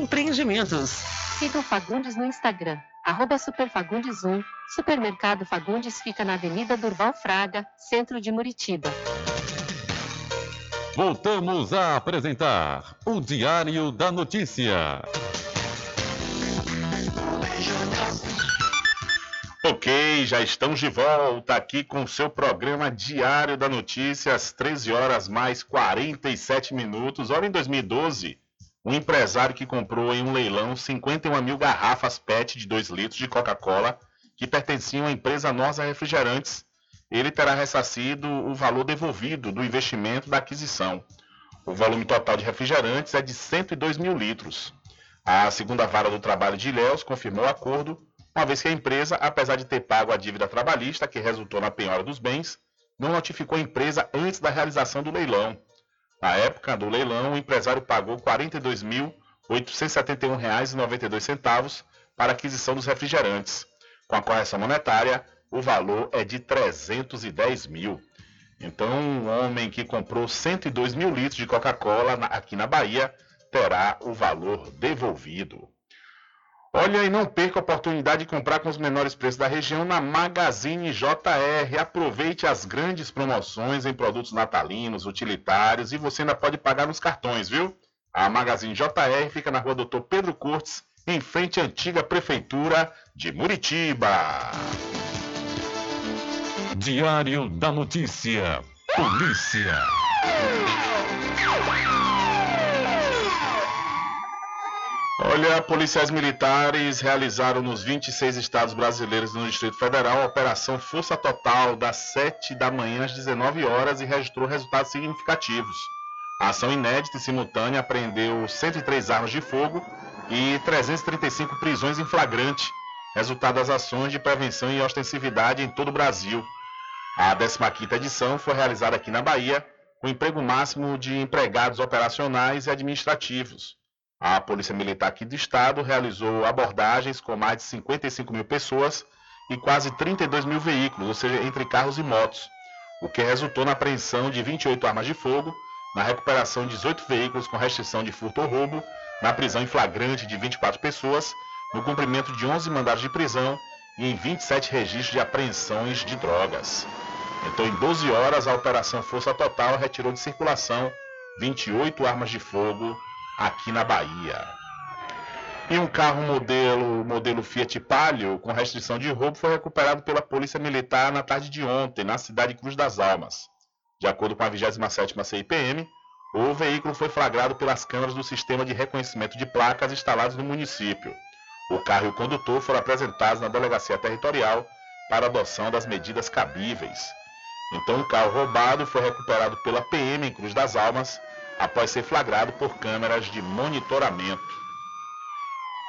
Empreendimentos. Siga o Fagundes no Instagram, arroba Superfagundes1. Supermercado Fagundes fica na Avenida Durval Fraga, centro de Muritiba. Voltamos a apresentar o Diário da Notícia. Ok, já estamos de volta aqui com o seu programa Diário da Notícia, às 13 horas mais 47 minutos. Olha, em 2012, um empresário que comprou em um leilão 51 mil garrafas PET de 2 litros de Coca-Cola que pertenciam à empresa Norsa Refrigerantes. Ele terá ressarcido o valor devolvido do investimento da aquisição. O volume total de refrigerantes é de 102 mil litros. A segunda vara do trabalho de Ilhéus confirmou o acordo, uma vez que a empresa, apesar de ter pago a dívida trabalhista que resultou na penhora dos bens, não notificou a empresa antes da realização do leilão. Na época do leilão, o empresário pagou R$ 42.871,92 para a aquisição dos refrigerantes. Com a correção monetária, o valor é de 310 mil. Então, um homem que comprou 102 mil litros de Coca-Cola aqui na Bahia terá o valor devolvido. Olha, e não perca a oportunidade de comprar com os menores preços da região na Magazine JR. Aproveite as grandes promoções em produtos natalinos, utilitários e você ainda pode pagar nos cartões, viu? A Magazine JR fica na rua Doutor Pedro Cortes, em frente à antiga Prefeitura de Muritiba. Diário da Notícia. Polícia. Olha, policiais militares realizaram nos 26 estados brasileiros no Distrito Federal a Operação Força Total das 7 da manhã às 19 horas e registrou resultados significativos. A ação inédita e simultânea apreendeu 103 armas de fogo e 335 prisões em flagrante, resultado das ações de prevenção e ostensividade em todo o Brasil. A 15ª edição foi realizada aqui na Bahia, com emprego máximo de empregados operacionais e administrativos. A Polícia Militar aqui do Estado realizou abordagens com mais de 55 mil pessoas e quase 32 mil veículos, ou seja, entre carros e motos, o que resultou na apreensão de 28 armas de fogo, na recuperação de 18 veículos com restrição de furto ou roubo, na prisão em flagrante de 24 pessoas, no cumprimento de 11 mandados de prisão e em 27 registros de apreensões de drogas. Então, em 12 horas, a Operação Força Total retirou de circulação 28 armas de fogo aqui na Bahia. E um carro modelo, modelo Fiat Palio com restrição de roubo foi recuperado pela Polícia Militar na tarde de ontem, na cidade de Cruz das Almas. De acordo com a 27ª CIPM, o veículo foi flagrado pelas câmeras do sistema de reconhecimento de placas instalados no município. O carro e o condutor foram apresentados na delegacia territorial para adoção das medidas cabíveis. Então, o carro roubado foi recuperado pela PM em Cruz das Almas após ser flagrado por câmeras de monitoramento.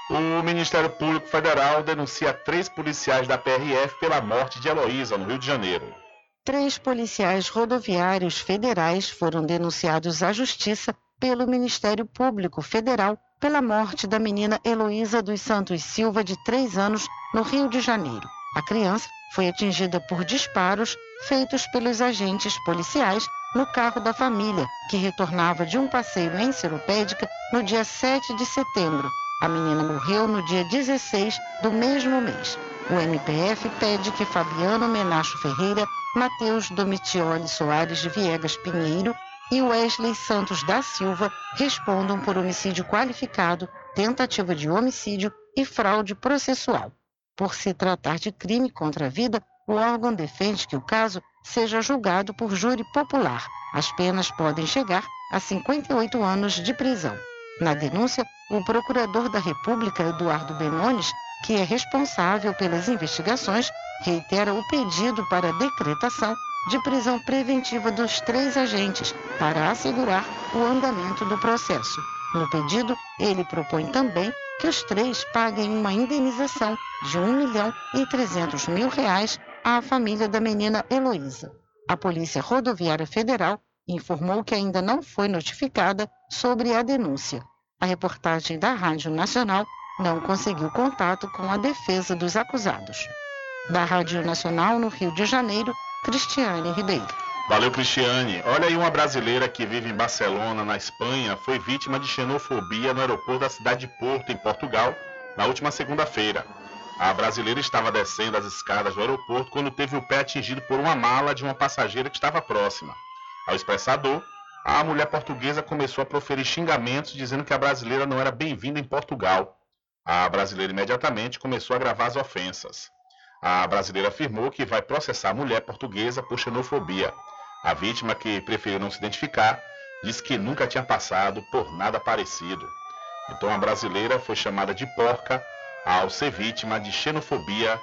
O Ministério Público Federal denuncia três policiais da PRF pela morte de Heloísa, no Rio de Janeiro. Três policiais rodoviários federais foram denunciados à Justiça pelo Ministério Público Federal pela morte da menina Heloísa dos Santos Silva, de três anos, no Rio de Janeiro. A criança foi atingida por disparos feitos pelos agentes policiais no carro da família, que retornava de um passeio em Seropédica no dia 7 de setembro. A menina morreu no dia 16 do mesmo mês. O MPF pede que Fabiano Menacho Ferreira, Matheus Domitioli Soares de Viegas Pinheiro e Wesley Santos da Silva respondam por homicídio qualificado, tentativa de homicídio e fraude processual. Por se tratar de crime contra a vida, o órgão defende que o caso seja julgado por júri popular. As penas podem chegar a 58 anos de prisão. Na denúncia, o procurador da República, Eduardo Benones, que é responsável pelas investigações, reitera o pedido para decretação de prisão preventiva dos três agentes para assegurar o andamento do processo. No pedido, ele propõe também que os três paguem uma indenização de 1 milhão e 300 mil reais à família da menina Heloísa. A Polícia Rodoviária Federal informou que ainda não foi notificada sobre a denúncia. A reportagem da Rádio Nacional não conseguiu contato com a defesa dos acusados. Da Rádio Nacional, no Rio de Janeiro, Cristiane Ribeiro. Valeu, Cristiane. Olha aí uma brasileira que vive em Barcelona, na Espanha, foi vítima de xenofobia no aeroporto da cidade de Porto, em Portugal, na última segunda-feira. A brasileira estava descendo as escadas do aeroporto quando teve o pé atingido por uma mala de uma passageira que estava próxima. Ao expressador, a mulher portuguesa começou a proferir xingamentos dizendo que a brasileira não era bem-vinda em Portugal. A brasileira imediatamente começou a gravar as ofensas. A brasileira afirmou que vai processar a mulher portuguesa por xenofobia. A vítima, que preferiu não se identificar, disse que nunca tinha passado por nada parecido. Então a brasileira foi chamada de porca ao ser vítima de xenofobia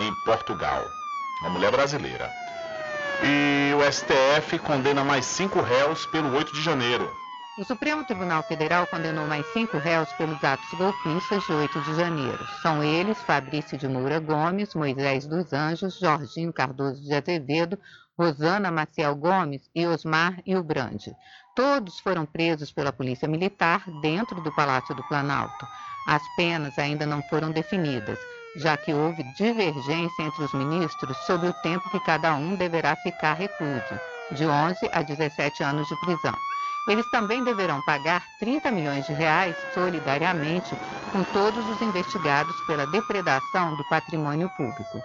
em Portugal. Uma mulher brasileira. E o STF condena mais cinco réus pelo 8 de janeiro. O Supremo Tribunal Federal condenou mais cinco réus pelos atos golpistas de 8 de janeiro. São eles Fabrício de Moura Gomes, Moisés dos Anjos, Jorginho Cardoso de Azevedo, Rosana Maciel Gomes e Osmar Ilbrande. Todos foram presos pela Polícia Militar dentro do Palácio do Planalto. As penas ainda não foram definidas já que houve divergência entre os ministros sobre o tempo que cada um deverá ficar recluso, de 11 a 17 anos de prisão. Eles também deverão pagar 30 milhões de reais solidariamente com todos os investigados pela depredação do patrimônio público.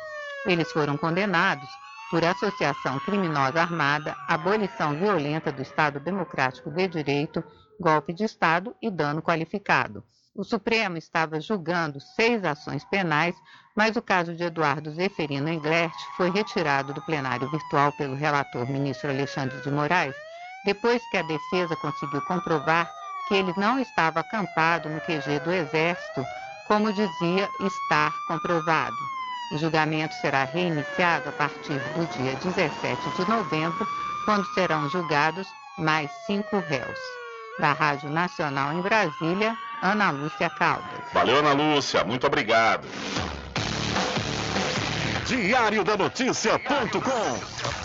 Eles foram condenados por associação criminosa armada, abolição violenta do Estado Democrático de Direito, golpe de Estado e dano qualificado. O Supremo estava julgando seis ações penais, mas o caso de Eduardo Zeferino Englert foi retirado do plenário virtual pelo relator ministro Alexandre de Moraes, depois que a defesa conseguiu comprovar que ele não estava acampado no QG do Exército, como dizia estar comprovado. O julgamento será reiniciado a partir do dia 17 de novembro, quando serão julgados mais cinco réus. Da Rádio Nacional em Brasília, Ana Lúcia Caldas. Valeu, Ana Lúcia. Muito obrigado. Diário da Notícia.com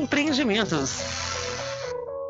Empreendimentos.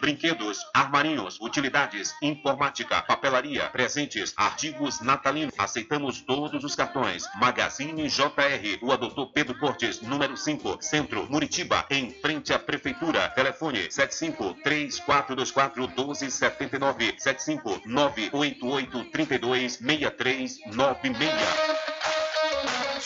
Brinquedos, armarinhos, utilidades, informática, papelaria, presentes, artigos natalinos. Aceitamos todos os cartões. Magazine JR. Rua Doutor Pedro Cortes, número 5, Centro, Muritiba, em frente à Prefeitura. Telefone 75 3424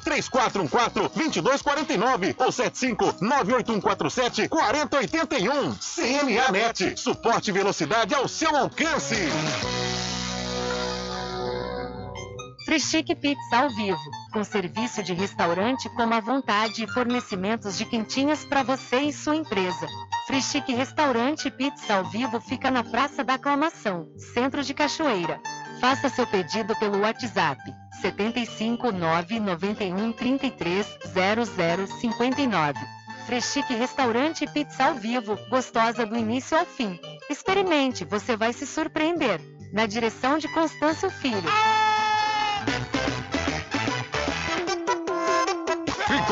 3414 2249 ou 75 98147 4081. CNA Net. Suporte e velocidade ao seu alcance. Frischique Pizza ao vivo, com serviço de restaurante como à vontade e fornecimentos de quentinhas para você e sua empresa. Frischique Restaurante Pizza ao vivo fica na Praça da Aclamação, Centro de Cachoeira. Faça seu pedido pelo WhatsApp 75 991 33 0059. Freschique Restaurante e Pizza ao vivo, gostosa do início ao fim. Experimente, você vai se surpreender. Na direção de Constâncio Filho.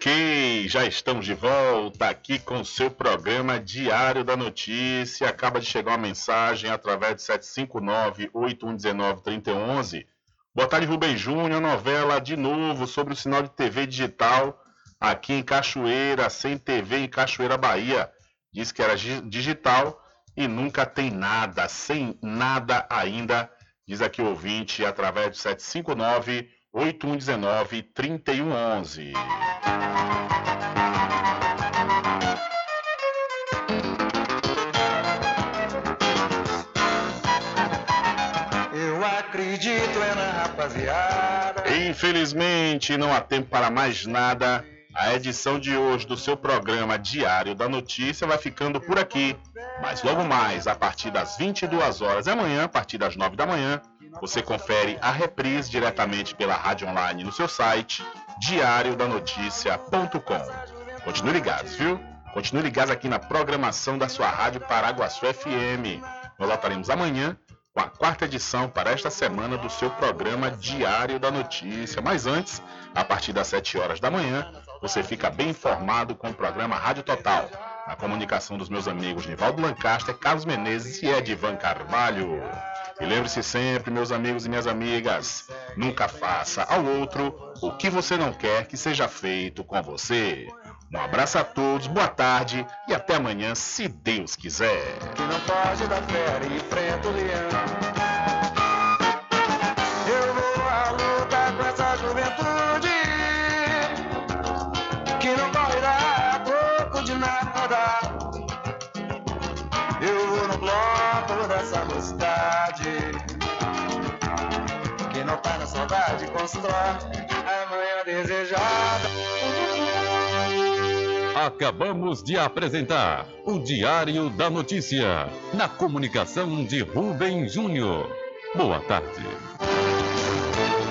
Ok, já estamos de volta aqui com o seu programa Diário da Notícia. Acaba de chegar uma mensagem através de 759-8119-3011. Boa tarde, Rubem Júnior. Novela de novo sobre o sinal de TV digital aqui em Cachoeira, sem TV em Cachoeira, Bahia. Diz que era digital e nunca tem nada, sem nada ainda. Diz aqui o ouvinte através de 759 8119 3111. Eu acredito é na rapaziada. Infelizmente, não há tempo para mais nada. A edição de hoje do seu programa Diário da Notícia vai ficando por aqui. Mas logo mais, a partir das 22 horas e amanhã, a partir das 9 da manhã, você confere a reprise diretamente pela rádio online no seu site diariodanoticia.com. Continue ligados, viu? Continue ligados aqui na programação da sua rádio Paraguaçu FM. Nós voltaremos amanhã com a quarta edição para esta semana do seu programa Diário da Notícia. Mas antes, a partir das 7 horas da manhã, você fica bem informado com o programa Rádio Total. A comunicação dos meus amigos Nivaldo Lancaster, Carlos Menezes e Edivan Carvalho. E lembre-se sempre, meus amigos e minhas amigas, nunca faça ao outro o que você não quer que seja feito com você. Um abraço a todos, boa tarde e até amanhã, se Deus quiser. Que não foge da fera e enfrenta o leão. Saudade constrói a manhã desejada. Acabamos de apresentar o Diário da Notícia, na comunicação de Rubem Júnior. Boa tarde.